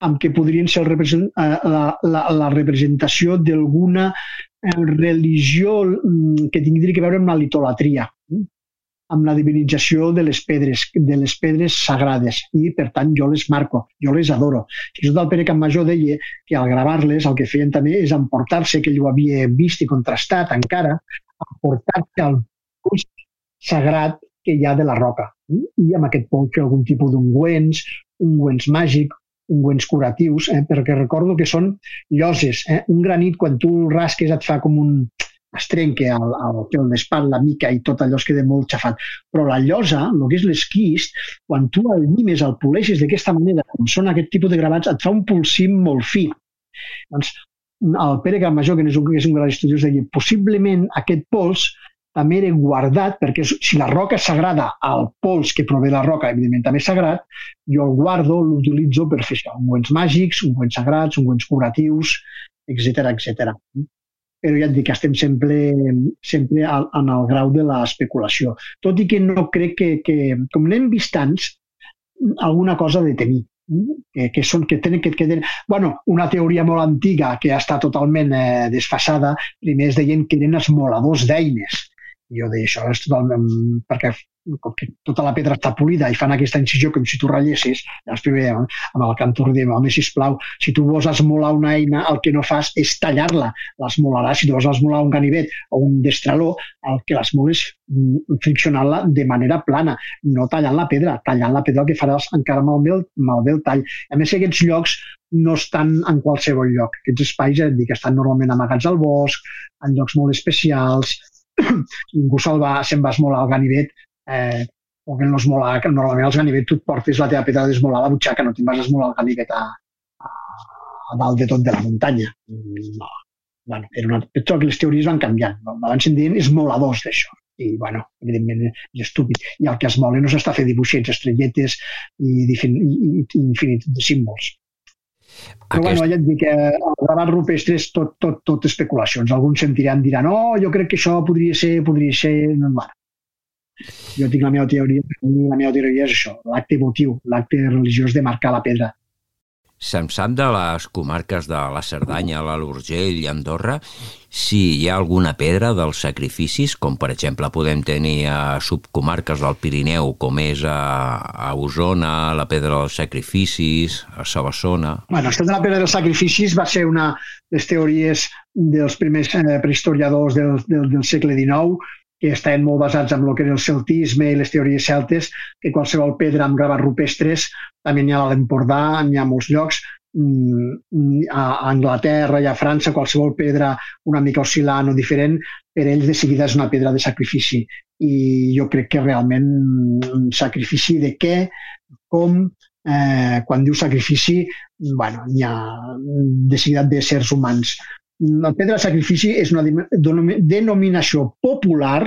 amb què podrien ser eh, la, la, la representació d'alguna eh, religió mm, que tingui a veure amb la litolatria, amb la divinització de les pedres, de les pedres sagrades, i per tant jo les marco, jo les adoro. Fins i tot el Pere deia que al gravar-les el que feien també és emportar-se, que ell ho havia vist i contrastat encara, emportar-se al pols sagrat que hi ha de la roca. I amb aquest pols fer algun tipus d'ungüents, ungüents màgic, ungüents curatius, eh, perquè recordo que són lloses. Eh? Un granit, quan tu rasques, et fa com un es trenca el, el, el l'espant, la mica i tot allò es queda molt xafat. Però la llosa, el que és l'esquist, quan tu el mimes, el poleixes d'aquesta manera, com són aquest tipus de gravats, et fa un polsim molt fi. Doncs el Pere Campmajor, que és un, que és un gran estudiós, deia possiblement aquest pols també era guardat, perquè si la roca és sagrada, el pols que prové la roca, evidentment també és sagrat, jo el guardo, l'utilitzo per fer això, ungüents màgics, ungüents sagrats, ungüents curatius, etc etc. Però ja et dic que estem sempre, sempre al- en el grau de l'especulació. Tot i que no crec que, que com n'hem vist tants, alguna cosa de tenir que, que, són, que tenen, que, que tenen... Bueno, una teoria molt antiga que està totalment eh, desfasada, primer es deien que eren esmoladors d'eines. Jo deia, això és totalment... perquè com que tota la pedra està polida i fan aquesta incisió com si tu ratllessis, llavors primer amb el cantor diem, home, sisplau, si tu vols esmolar una eina, el que no fas és tallar-la, l'esmolaràs, si tu vols esmolar un ganivet o un destraló, el que l'esmoles mm, friccionant-la de manera plana, no tallant la pedra, tallant la pedra el que faràs encara malbé el, malbé el tall. A més, aquests llocs no estan en qualsevol lloc. Aquests espais, ja et dic, estan normalment amagats al bosc, en llocs molt especials, ningú se'l va, se'n va esmolar el ganivet eh, o que no esmolar, que normalment els ganivets tu portes la teva pedra d'esmolar a la butxaca, no te'n vas esmolar el ganivet a, a, a dalt de tot de la muntanya. Mm, No. Bueno, era una... Que les teories van canviant. No? Abans se'n deien esmoladors d'això. I, bueno, evidentment, és estúpid. I el que es mola no s'està fent dibuixets, estrelletes i, i, i infinit de símbols. Però Aquest... bueno, ja et dic que el gravat rupestre és tot, tot, tot especulacions. Alguns sentiran, diran, oh, jo crec que això podria ser, podria ser... No, bueno. Jo tinc la meva teoria, la meva teoria és això, l'acte emotiu, l'acte religiós de marcar la pedra. Se'n sap de les comarques de la Cerdanya, l'Alt Urgell i Andorra si hi ha alguna pedra dels sacrificis, com per exemple podem tenir a subcomarques del Pirineu, com és a, a Osona, la pedra dels sacrificis, a Sabassona... Bueno, això de la pedra dels sacrificis va ser una de les teories dels primers eh, prehistoriadors del, del, del segle XIX que estaven molt basats en el que era el celtisme i les teories celtes, que qualsevol pedra amb gravats rupestres, també n'hi ha a l'Empordà, n'hi ha molts llocs, mm, a Anglaterra i a França, qualsevol pedra una mica oscil·lant o diferent, per ells de seguida és una pedra de sacrifici. I jo crec que realment un sacrifici de què, com, eh, quan diu sacrifici, bueno, hi ha de seguida de sers humans. La pedra de sacrifici és una denominació popular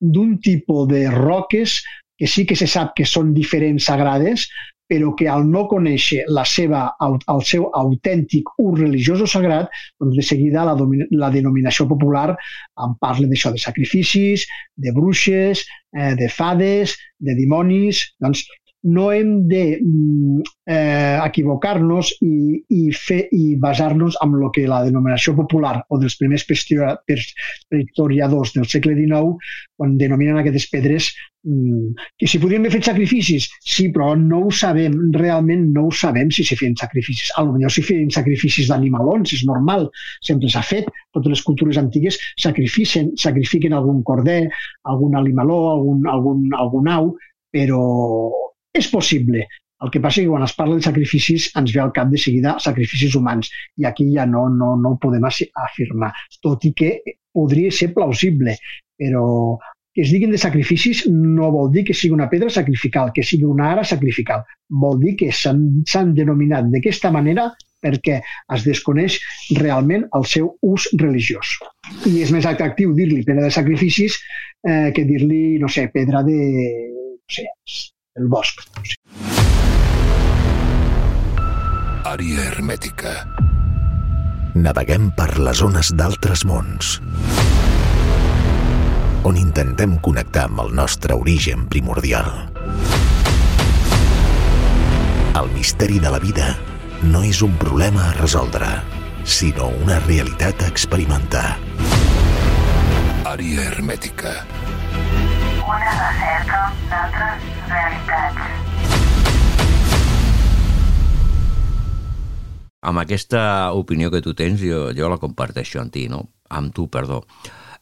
d'un tipus de roques que sí que se sap que són diferents sagrades, però que al no conèixer la seva, el seu autèntic ús religiós o sagrat, doncs de seguida la, la denominació popular en parla d'això, de sacrificis, de bruixes, eh, de fades, de dimonis... Doncs no hem de mm, eh, equivocar-nos i, i, fer, i basar-nos en el que la denominació popular o dels primers historiadors del segle XIX, quan denominen aquestes pedres, mm, que si podríem haver fet sacrificis, sí, però no ho sabem, realment no ho sabem si se feien sacrificis. A lo millor si feien sacrificis d'animalons, és normal, sempre s'ha fet, totes les cultures antigues sacrifiquen, sacrifiquen algun corder, algun animaló, algun, algun, algun au, però és possible. El que passa que quan es parla de sacrificis ens ve al cap de seguida sacrificis humans i aquí ja no, no, no ho podem afirmar, tot i que podria ser plausible, però que es diguin de sacrificis no vol dir que sigui una pedra sacrificial, que sigui una ara sacrificial. Vol dir que s'han denominat d'aquesta manera perquè es desconeix realment el seu ús religiós. I és més atractiu dir-li pedra de sacrificis eh, que dir-li, no sé, pedra de, no sé, el bosc. Àrea hermètica. Naveguem per les zones d'altres mons on intentem connectar amb el nostre origen primordial. El misteri de la vida no és un problema a resoldre, sinó una realitat a experimentar. Àrea hermètica una recerca d'altres realitats. Amb aquesta opinió que tu tens, jo, jo la comparteixo amb ti, no? Amb tu, perdó.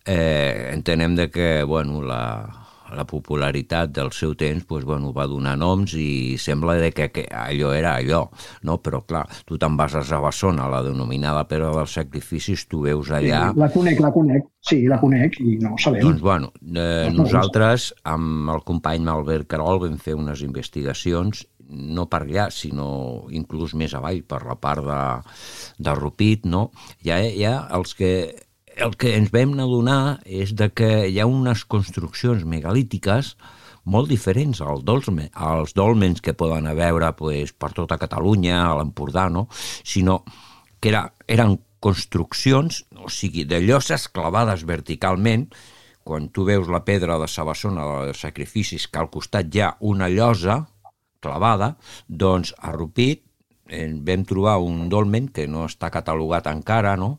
Eh, entenem de que, bueno, la, la popularitat del seu temps pues, bueno, va donar noms i sembla de que, que allò era allò, no? però clar, tu te'n vas a Sabassona, la denominada Pedra dels Sacrificis, tu veus allà... Sí, la conec, la conec, sí, la conec i no ho sabem. Doncs bueno, eh, nosaltres amb el company Albert Carol vam fer unes investigacions no per allà, sinó inclús més avall, per la part de, de Rupit, no? Hi ha, hi ha els que el que ens vam adonar és de que hi ha unes construccions megalítiques molt diferents als, dolmen, als dolmens que poden veure pues, per tota Catalunya, a l'Empordà, no? sinó que era, eren construccions, o sigui, de lloses clavades verticalment, quan tu veus la pedra de Sabassona de sacrificis, que al costat hi ha una llosa clavada, doncs a Rupit eh, vam trobar un dolmen que no està catalogat encara, no?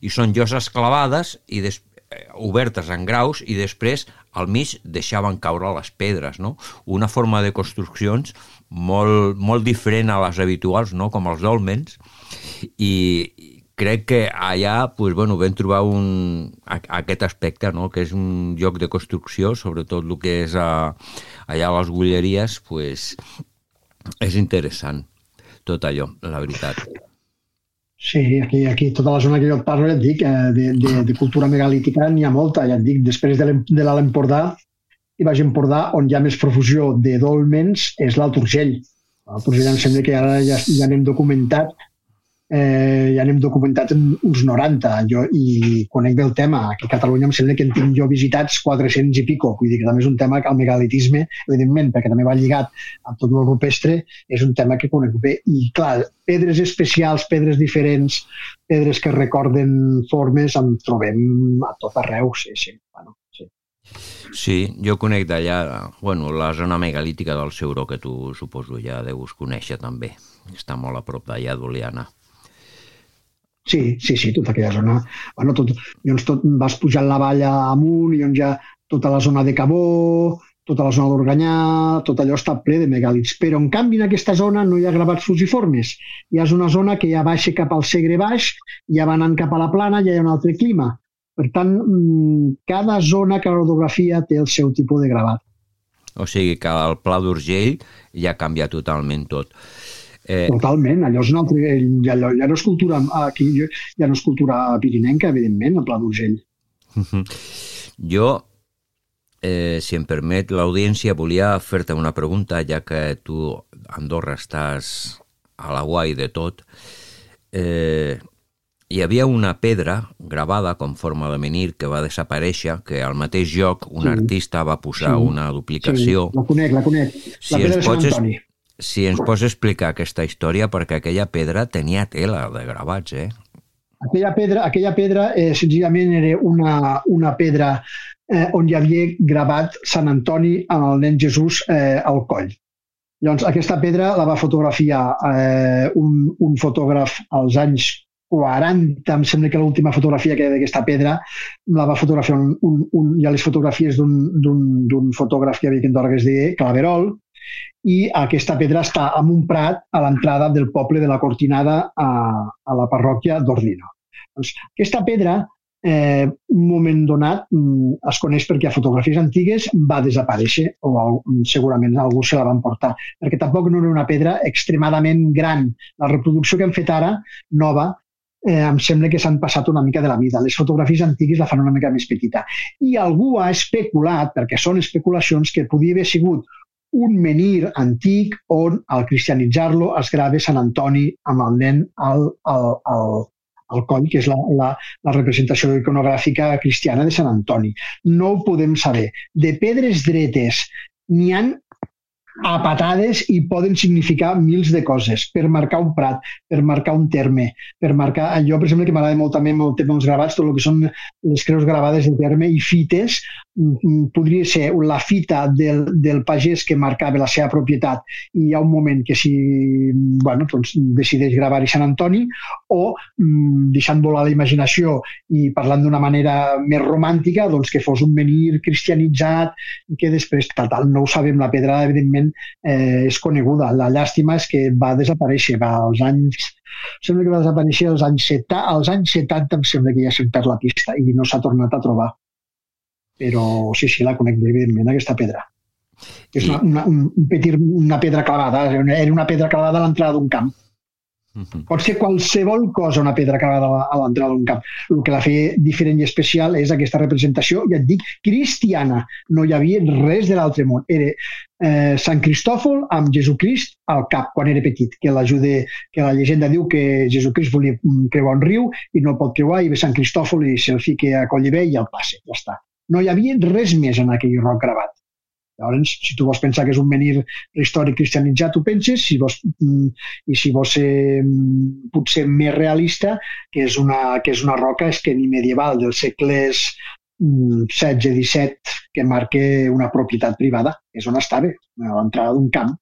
I són lloses clavades i des, eh, obertes en graus i després al mig deixaven caure les pedres, no? Una forma de construccions molt, molt diferent a les habituals, no? com els dolmens, i crec que allà pues, bueno, vam trobar un, aquest aspecte, no? que és un lloc de construcció, sobretot el que és a, allà a les Gulleries, pues, és interessant tot allò, la veritat. Sí, aquí, aquí tota la zona que jo et parlo, ja et dic, eh, de, de, de cultura megalítica n'hi ha molta, ja et dic, després de l'Empordà i Baix Empordà, on hi ha més profusió de dolmens, és l'Alt Urgell. L'Alt Urgell em sembla que ara ja, ja n'hem documentat eh, ja n'hem documentat uns 90 jo, i conec bé el tema. Aquí a Catalunya em sembla que en tinc jo visitats 400 i pico, vull dir que també és un tema que el megalitisme, evidentment, perquè també va lligat amb tot el rupestre, és un tema que conec bé. I clar, pedres especials, pedres diferents, pedres que recorden formes, en trobem a tot arreu, sí, sí. Bueno, sí. Sí, jo conec d'allà, bueno, la zona megalítica del Seuró, que tu suposo ja deus conèixer també. Està molt a prop d'allà d'Oliana. Sí, sí, sí, tota aquella zona. Bueno, tot, llavors tot, vas pujant la valla amunt i on ja tota la zona de Cabó, tota la zona d'Organyà, tot allò està ple de megàlits. Però, en canvi, en aquesta zona no hi ha gravats fusiformes. Hi ha una zona que ja baixa cap al Segre baix, ja va anant cap a la plana, ja hi ha un altre clima. Per tant, mm, cada zona, cada orografia té el seu tipus de gravat. O sigui que el Pla d'Urgell ja canvia totalment tot. Eh... Totalment, allò és un altre... Ja, ja no és cultura, aquí, ja no és cultura pirinenca, evidentment, el Pla d'Urgell. Jo, eh, si em permet l'audiència, volia fer-te una pregunta, ja que tu Andorra estàs a la guai de tot. Eh, hi havia una pedra gravada com forma de menir que va desaparèixer, que al mateix lloc un sí. artista va posar sí. una duplicació. Sí, la conec, la conec. Si la pedra de Sant Antoni. Si ens pots explicar aquesta història, perquè aquella pedra tenia tela de gravats, eh? Aquella pedra, aquella pedra eh, senzillament era una, una pedra eh, on hi havia gravat Sant Antoni amb el nen Jesús eh, al coll. Llavors, aquesta pedra la va fotografiar eh, un, un fotògraf als anys 40, em sembla que l'última fotografia que hi ha d'aquesta pedra la va fotografiar un, un, un, hi ha les fotografies d'un fotògraf que hi havia a Andorra que es deia Claverol i aquesta pedra està en un prat a l'entrada del poble de la Cortinada a, a la parròquia d'Ordino. Doncs, aquesta pedra eh, un moment donat mm, es coneix perquè a fotografies antigues va desaparèixer o segurament algú se la va emportar perquè tampoc no era una pedra extremadament gran. La reproducció que hem fet ara, nova, eh, em sembla que s'han passat una mica de la vida. Les fotografies antigues la fan una mica més petita. I algú ha especulat, perquè són especulacions, que podia haver sigut un menir antic on al cristianitzar-lo es grava Sant Antoni amb el nen al, al, al, al coll, que és la, la, la representació iconogràfica cristiana de Sant Antoni. No ho podem saber. De pedres dretes n'hi han a patades i poden significar mils de coses, per marcar un prat, per marcar un terme, per marcar... allò, per exemple, que m'agrada molt també amb el tema dels gravats, tot el que són les creus gravades de terme i fites, podria ser la fita del, del pagès que marcava la seva propietat i hi ha un moment que si bueno, doncs decideix gravar-hi Sant Antoni o mm, deixant volar la imaginació i parlant d'una manera més romàntica, doncs que fos un menir cristianitzat que després, tal, tal, no ho sabem, la pedra, evidentment, eh, és coneguda. La llàstima és que va desaparèixer, va als anys sembla que va desaparèixer als anys 70, als anys 70 em sembla que ja se'n perd la pista i no s'ha tornat a trobar. Però sí, sí, la conec evidentment, aquesta pedra. És una, una, un petit, una pedra clavada, era una pedra clavada a l'entrada d'un camp. -huh. Pot ser qualsevol cosa una pedra clavada a l'entrada d'un camp. El que la feia diferent i especial és aquesta representació, ja et dic, cristiana. No hi havia res de l'altre món. Era eh, Sant Cristòfol amb Jesucrist al cap quan era petit, que l'ajuda, que la llegenda diu que Jesucrist volia mm, creuar un riu i no el pot creuar i ve Sant Cristòfol i se'l fica a Collibè i el passa, ja està. No hi havia res més en aquell roc gravat. Llavors, si tu vols pensar que és un menir històric cristianitzat, tu penses, si vols, mm, i si vols ser mm, potser més realista, que és una, que és una roca és que ni medieval dels segles XVI-XVII mm, que marca una propietat privada, és on estava, a l'entrada d'un camp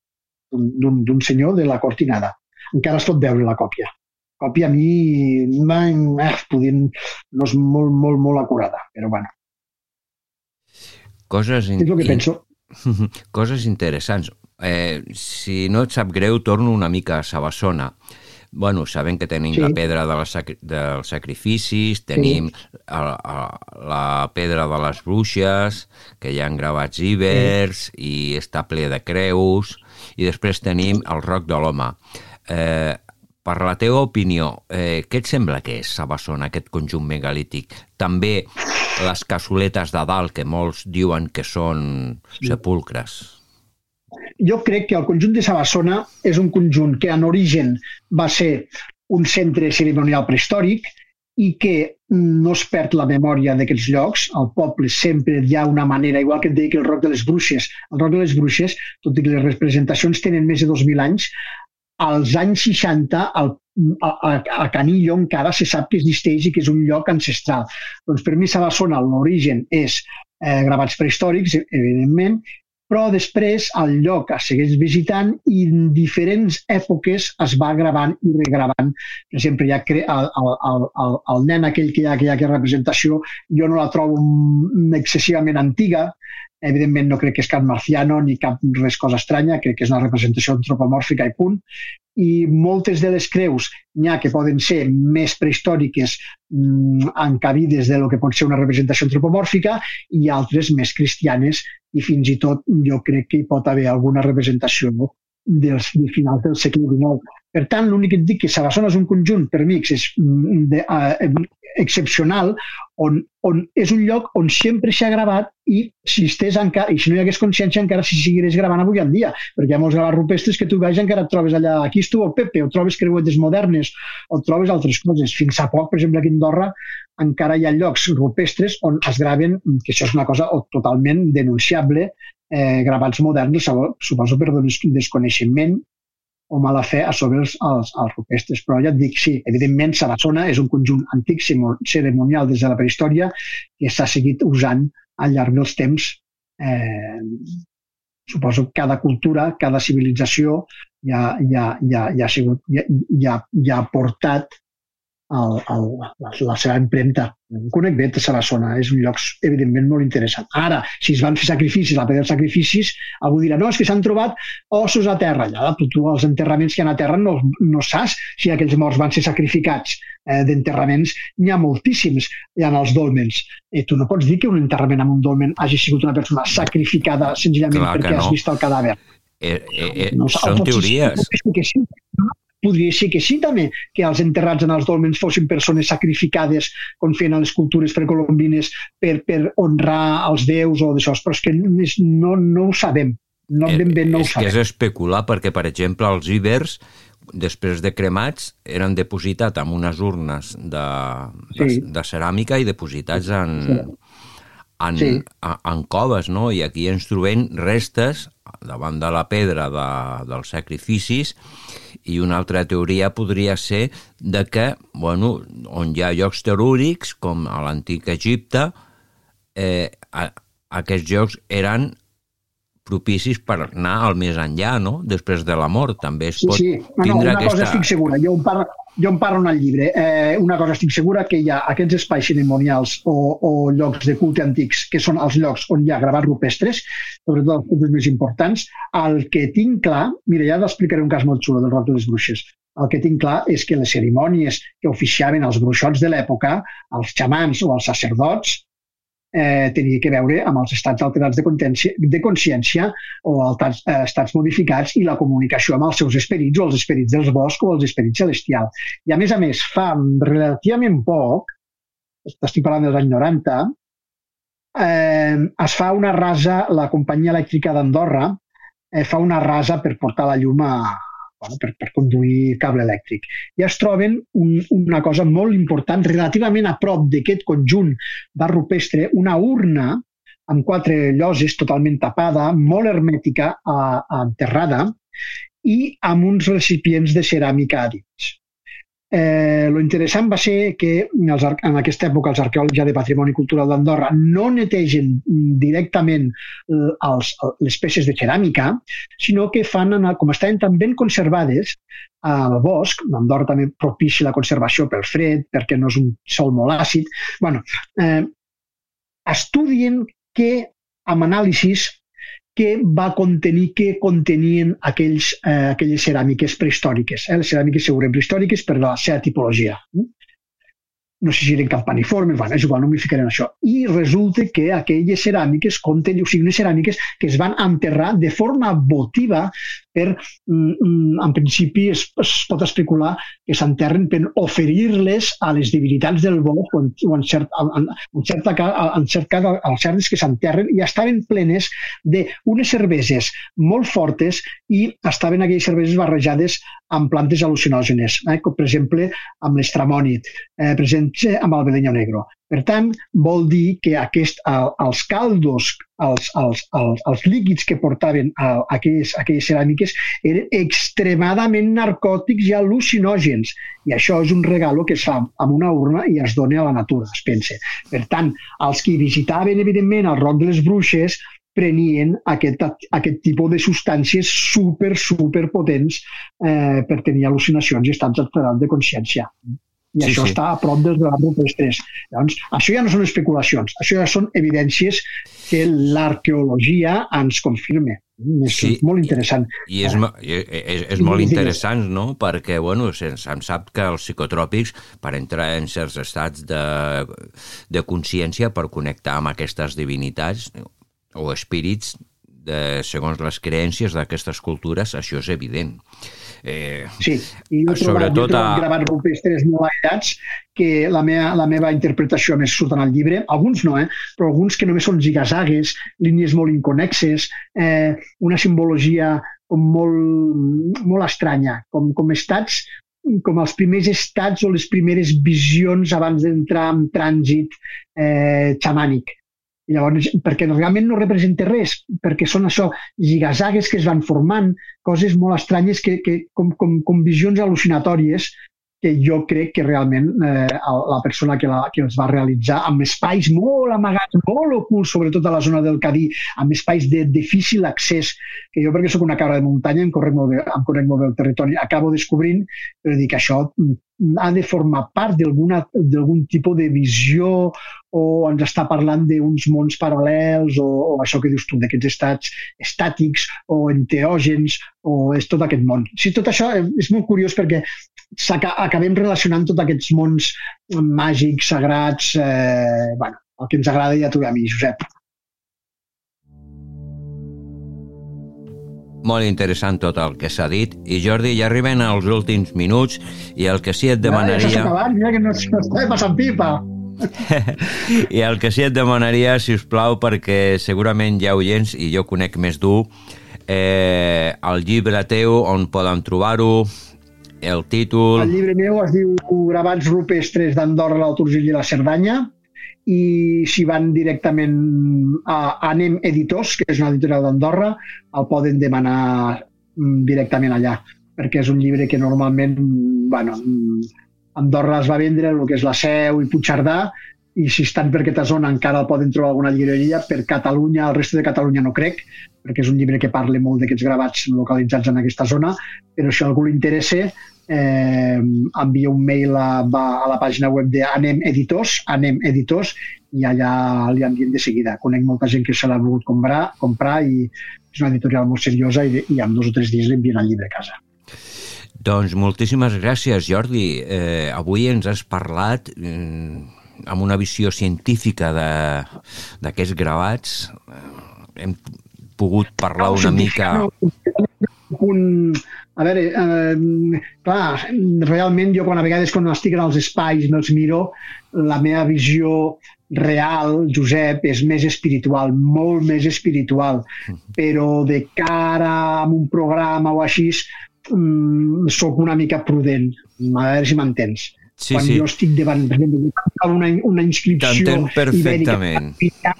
d'un senyor de la Cortinada. Encara es pot veure la còpia. Còpia a mi eh, no és molt, molt, molt acurada, però bueno. Coses in... És el que penso. Coses interessants. Eh, si no et sap greu, torno una mica a Sabassona. Bueno, sabem que tenim sí. la pedra de la sacri dels sacrificis, tenim sí. a, a, la pedra de les bruixes, que hi ha gravats ibers sí. i està ple de creus, i després tenim el roc de l'home. Eh, per la teva opinió, eh, què et sembla que és Sabassona, aquest conjunt megalític? També les cassoletes de dalt, que molts diuen que són sepulcres. Jo crec que el conjunt de Sabassona és un conjunt que en origen va ser un centre cerimonial prehistòric i que no es perd la memòria d'aquests llocs. Al poble sempre hi ha una manera, igual que et deia que el Roc de les Bruixes. El Roc de les Bruixes, tot i que les representacions tenen més de 2.000 anys, als anys 60 el a, a, a Canillo encara se sap que existeix i que és un lloc ancestral. Doncs per mi Sabassona l'origen és eh, gravats prehistòrics, evidentment, però després el lloc es segueix visitant i en diferents èpoques es va gravant i regravant. Per exemple, ja el, el, el, el, nen aquell que hi ha, que representació, jo no la trobo excessivament antiga, Evidentment no crec que és cap marciano ni cap res cosa estranya, crec que és una representació antropomòrfica i punt. I moltes de les creus n'hi ha que poden ser més prehistòriques mm, encabides de lo que pot ser una representació antropomòrfica i altres més cristianes i fins i tot jo crec que hi pot haver alguna representació no? dels de finals del segle XIX. Per tant, l'únic que et dic que Sabassona és un conjunt per mi és mm, de, uh, excepcional on, on és un lloc on sempre s'ha gravat i si estés encara, i si no hi hagués consciència encara si seguirés gravant avui en dia, perquè hi ha molts gravats rupestres que tu veus encara et trobes allà, aquí estuvo Pepe, o trobes creuetes modernes, o trobes altres coses. Fins a poc, per exemple, aquí a Andorra encara hi ha llocs rupestres on es graven, que això és una cosa totalment denunciable, eh, gravats moderns, suposo per desconeixement o mala fe a sobre els, els, els rupestres. Però ja et dic, sí, evidentment, Sarassona és un conjunt antic ceremonial des de la prehistòria que s'ha seguit usant al llarg dels temps. Eh, suposo que cada cultura, cada civilització ja, ja, ja, ja, ha, sigut, ja, ja, ja ha portat el, el, la, la seva empremta. Conec bé a Sarassona, és un lloc evidentment molt interessant. Ara, si es van fer sacrificis, la pedra dels sacrificis, algú dirà, no, és que s'han trobat ossos a terra. Ja, tu, tu els enterraments que hi ha a terra no, no saps si aquells morts van ser sacrificats. Eh, D'enterraments n'hi ha moltíssims, hi ha els dolmens. I tu no pots dir que un enterrament amb un dolmen hagi sigut una persona sacrificada senzillament Clar perquè no. has vist el cadàver. Eh, eh, eh, no, són teories. Que sí, podria ser que sí també, que els enterrats en els dolmens fossin persones sacrificades com feien a les cultures precolombines per, per honrar els déus o d'això, però és que no, no ho sabem. No, ben bé no és ho sabem. que és especular perquè, per exemple, els ibers després de cremats eren depositats en unes urnes de, de, sí. de ceràmica i depositats en, sí. en, sí. en, en coves, no? I aquí ens trobem restes davant de la pedra de, dels sacrificis i una altra teoria podria ser de que, bueno, on hi ha llocs terúrics, com a l'antic Egipte, eh, a, aquests llocs eren propicis per anar al més enllà, no? Després de la mort, també es pot sí, sí. No, tindre no, una aquesta... cosa estic segura, jo en parlo, jo en parlo en el llibre. Eh, una cosa estic segura que hi ha aquests espais cerimonials o, o llocs de culte antics, que són els llocs on hi ha gravats rupestres, sobretot els més importants. El que tinc clar, mira, ja t'explicaré un cas molt xulo del roc de les bruixes. El que tinc clar és que les cerimònies que oficiaven els bruixots de l'època, els xamans o els sacerdots, eh, tenia que veure amb els estats alterats de, de consciència o altats, eh, estats modificats i la comunicació amb els seus esperits o els esperits dels boscs o els esperits celestials. I a més a més, fa relativament poc, estic parlant dels anys 90, eh, es fa una rasa, la companyia elèctrica d'Andorra eh, fa una rasa per portar la llum a, bueno, per, per conduir cable elèctric. I es troben un, una cosa molt important, relativament a prop d'aquest conjunt d'art rupestre, una urna amb quatre lloses totalment tapada, molt hermètica, a, a enterrada, i amb uns recipients de ceràmica a dins. Eh, lo interessant va ser que els, en aquesta època els arqueòlegs ja de Patrimoni Cultural d'Andorra no netegen directament els, les peces de ceràmica, sinó que fan, com estaven tan ben conservades al bosc, Andorra també propici la conservació pel fred, perquè no és un sol molt àcid, bueno, eh, estudien que amb anàlisis que va contenir, que contenien aquells, eh, aquelles ceràmiques prehistòriques, eh, les ceràmiques segurament prehistòriques per la seva tipologia. Eh? No sé si eren campaniformes, bueno, és igual, no m'hi ficaré en això. I resulta que aquelles ceràmiques conten, o sigui, unes ceràmiques que es van enterrar de forma votiva per, mm, mm, en principi es, es pot especular que s'enterren per oferir-les a les divinitats del bosc o en, o en, cert, en, en, certa, en cert cas als certs que s'enterren i estaven plenes d'unes cerveses molt fortes i estaven aquelles cerveses barrejades amb plantes al·lucinògenes, eh, com per exemple amb l'estramoni, eh, per exemple amb el beleño negro. Per tant, vol dir que aquest, el, els caldos, els, els, els, els líquids que portaven a, a aquelles, a aquelles ceràmiques eren extremadament narcòtics i al·lucinògens. I això és un regalo que es fa amb una urna i es dona a la natura, es pensa. Per tant, els que visitaven, evidentment, el roc de les bruixes, prenien aquest, aquest tipus de substàncies super, super potents eh, per tenir al·lucinacions i estats alterats de consciència. I Sí, això sí. està a prop dels gravats rupestres. Llavors, això ja no són especulacions, això ja són evidències que l'arqueologia ens confirma. És Sí. molt interessant. I és, i- és, és molt interessant, no?, perquè, bueno, se'm sap que els psicotròpics, per entrar en certs estats de, de consciència, per connectar amb aquestes divinitats o espírits, de, segons les creences d'aquestes cultures, això és evident. Eh, Sí, i jo he trobat, jo he trobat a- gravats rupestres molt aïllats que la meva, la meva interpretació més surt en el llibre, alguns no, eh? però alguns que només són zigazagues, línies molt inconexes, eh, una simbologia com molt, molt estranya, com, com estats com els primers estats o les primeres visions abans d'entrar en trànsit eh, xamànic. I llavors, perquè realment no representa res, perquè són això, zigazagues que es van formant, coses molt estranyes que, que com, com, com visions al·lucinatòries que jo crec que realment eh, la persona que, la, que els va realitzar amb espais molt amagats, molt ocults, sobretot a la zona del Cadí, amb espais de difícil accés, que jo perquè sóc una cabra de muntanya em conec molt bé, em molt bé el territori, acabo descobrint, però dic això ha de formar part d'algun tipus de visió o ens està parlant d'uns mons paral·lels o, o això que dius tu, d'aquests estats estàtics o enteògens o és tot aquest món. Sí, tot això és molt curiós perquè acabem relacionant tots aquests mons màgics, sagrats, eh, bueno, el que ens agrada ja t'ho ve a mi, Josep. Molt interessant tot el que s'ha dit. I Jordi, ja arriben als últims minuts i el que sí et Ja, ja s'ha demanaria... acabat, mira que no, no estava passant pipa. I el que sí et demanaria, si us plau, perquè segurament hi ha oients i jo conec més dur, eh, el llibre teu, on poden trobar-ho, el títol... El llibre meu es diu Gravats rupestres d'Andorra, l'Autorgil i la Cerdanya i si van directament a Anem Editors, que és una editorial d'Andorra, el poden demanar mm, directament allà, perquè és un llibre que normalment, mm, bueno, mm, Andorra es va vendre, el que és la Seu i Puigcerdà, i si estan per aquesta zona encara el poden trobar alguna llibreria. Per Catalunya, el resto de Catalunya no crec, perquè és un llibre que parla molt d'aquests gravats localitzats en aquesta zona, però si algú li interessa, eh, envia un mail a, va a la pàgina web de Anem Editors, Anem Editors, i allà li envien de seguida. Conec molta gent que se l'ha volgut comprar, comprar i és una editorial molt seriosa i, i en dos o tres dies li envien el llibre a casa. Doncs moltíssimes gràcies, Jordi. Eh, avui ens has parlat eh, amb una visió científica d'aquests gravats. Eh, hem pogut parlar una mica... un, a veure, eh, clar, realment jo quan a vegades quan estic en els espais me'ls miro, la meva visió real, Josep, és més espiritual, molt més espiritual, però de cara a un programa o així, mm, sóc una mica prudent, a veure si m'entens. Sí, quan sí, jo estic davant, per exemple, una, una inscripció t'entenc perfectament. ibèrica,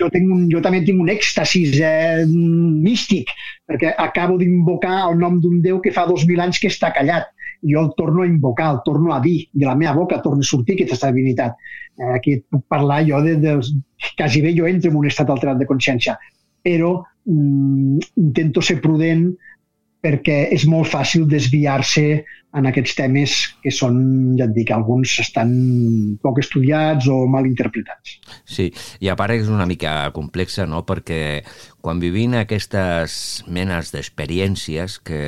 jo, tinc un, jo també tinc un èxtasis eh, místic, perquè acabo d'invocar el nom d'un déu que fa 2.000 anys que està callat. Jo el torno a invocar, el torno a dir, de la meva boca torna a sortir aquesta divinitat. Eh, aquí et puc parlar jo de, de, quasi bé jo entro en un estat alterat de consciència, però mm, intento ser prudent perquè és molt fàcil desviar-se en aquests temes que són, ja et dic, alguns estan poc estudiats o mal interpretats. Sí, i a part és una mica complexa, no?, perquè quan vivim aquestes menes d'experiències que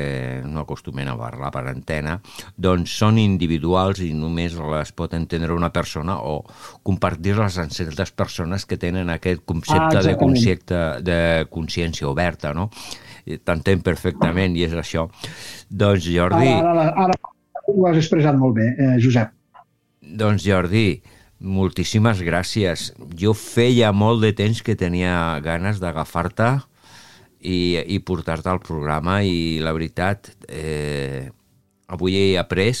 no acostumen a parlar per antena, doncs són individuals i només les pot entendre una persona o compartir-les amb certes persones que tenen aquest concepte Ah, de, concepte de consciència oberta, no? T'entenc perfectament i és això. Doncs Jordi... Ara, ara, ara ho has expressat molt bé, eh, Josep. Doncs Jordi, moltíssimes gràcies. Jo feia molt de temps que tenia ganes d'agafar-te i, i portar-te al programa i la veritat, eh, avui he après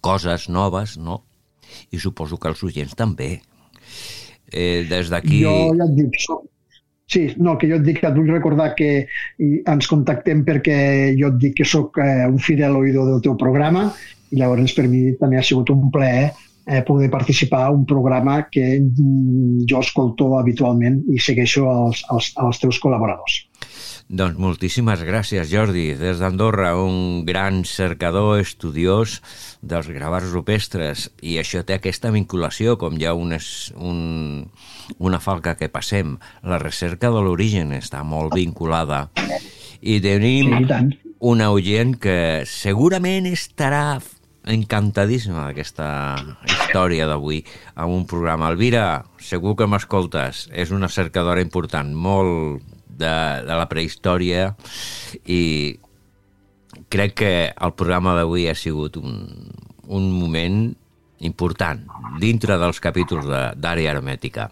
coses noves, no? I suposo que els oients també. Eh, des d'aquí... Jo ja et dic, soc... Sí, no, que jo et dic que et vull recordar que ens contactem perquè jo et dic que sóc eh, un fidel oïdor del teu programa i llavors per mi també ha sigut un plaer eh, poder participar a un programa que mm, jo escolto habitualment i segueixo els, els, els teus col·laboradors. Doncs moltíssimes gràcies, Jordi. Des d'Andorra, un gran cercador, estudiós dels gravats rupestres. I això té aquesta vinculació, com hi ha un, un, una falca que passem. La recerca de l'origen està molt vinculada. I tenim Sí, i una oient que segurament estarà encantadíssima d'aquesta història d'avui amb un programa. Elvira, segur que m'escoltes. És una cercadora important, molt de, de la prehistòria i crec que el programa d'avui ha sigut un, un moment important dintre dels capítols d'àrea hermètica.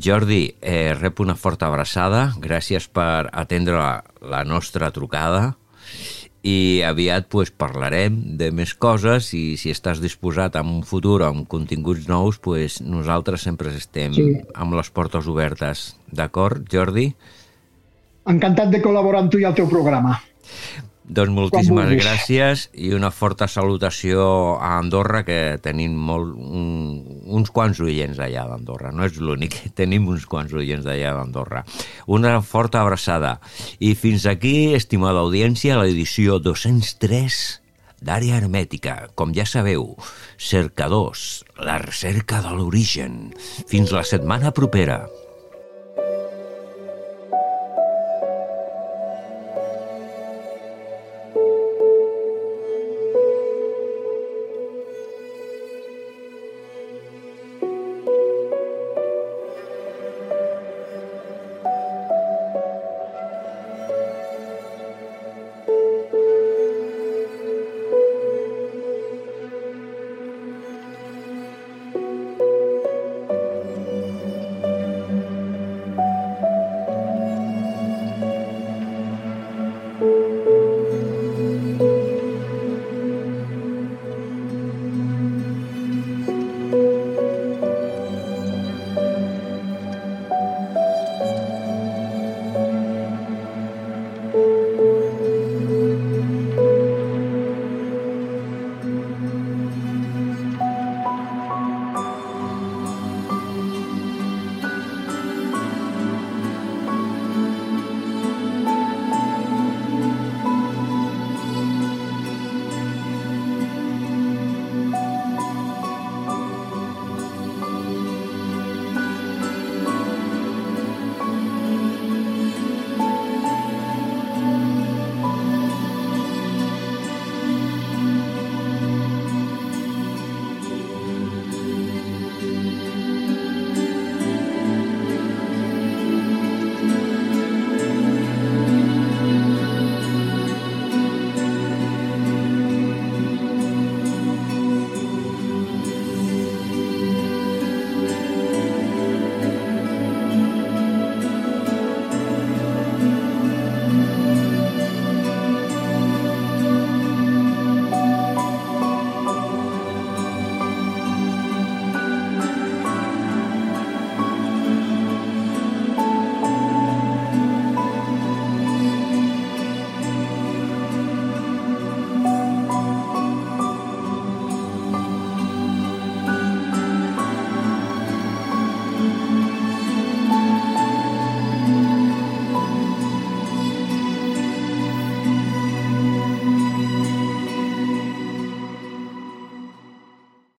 Jordi, eh, rep una forta abraçada, gràcies per atendre la, la nostra trucada i aviat pues, parlarem de més coses i si estàs disposat en un futur amb continguts nous, pues, nosaltres sempre estem sí. amb les portes obertes. D'acord, Jordi? Encantat de col·laborar amb tu i el teu programa. Doncs moltíssimes gràcies i una forta salutació a Andorra, que tenim molt, un, uns quants oients allà d'Andorra. No és l'únic, tenim uns quants oients d'allà d'Andorra. Una forta abraçada. I fins aquí, estimada audiència, l'edició 203 d'Àrea Hermètica. Com ja sabeu, cercadors, la recerca de l'origen. Fins la setmana propera.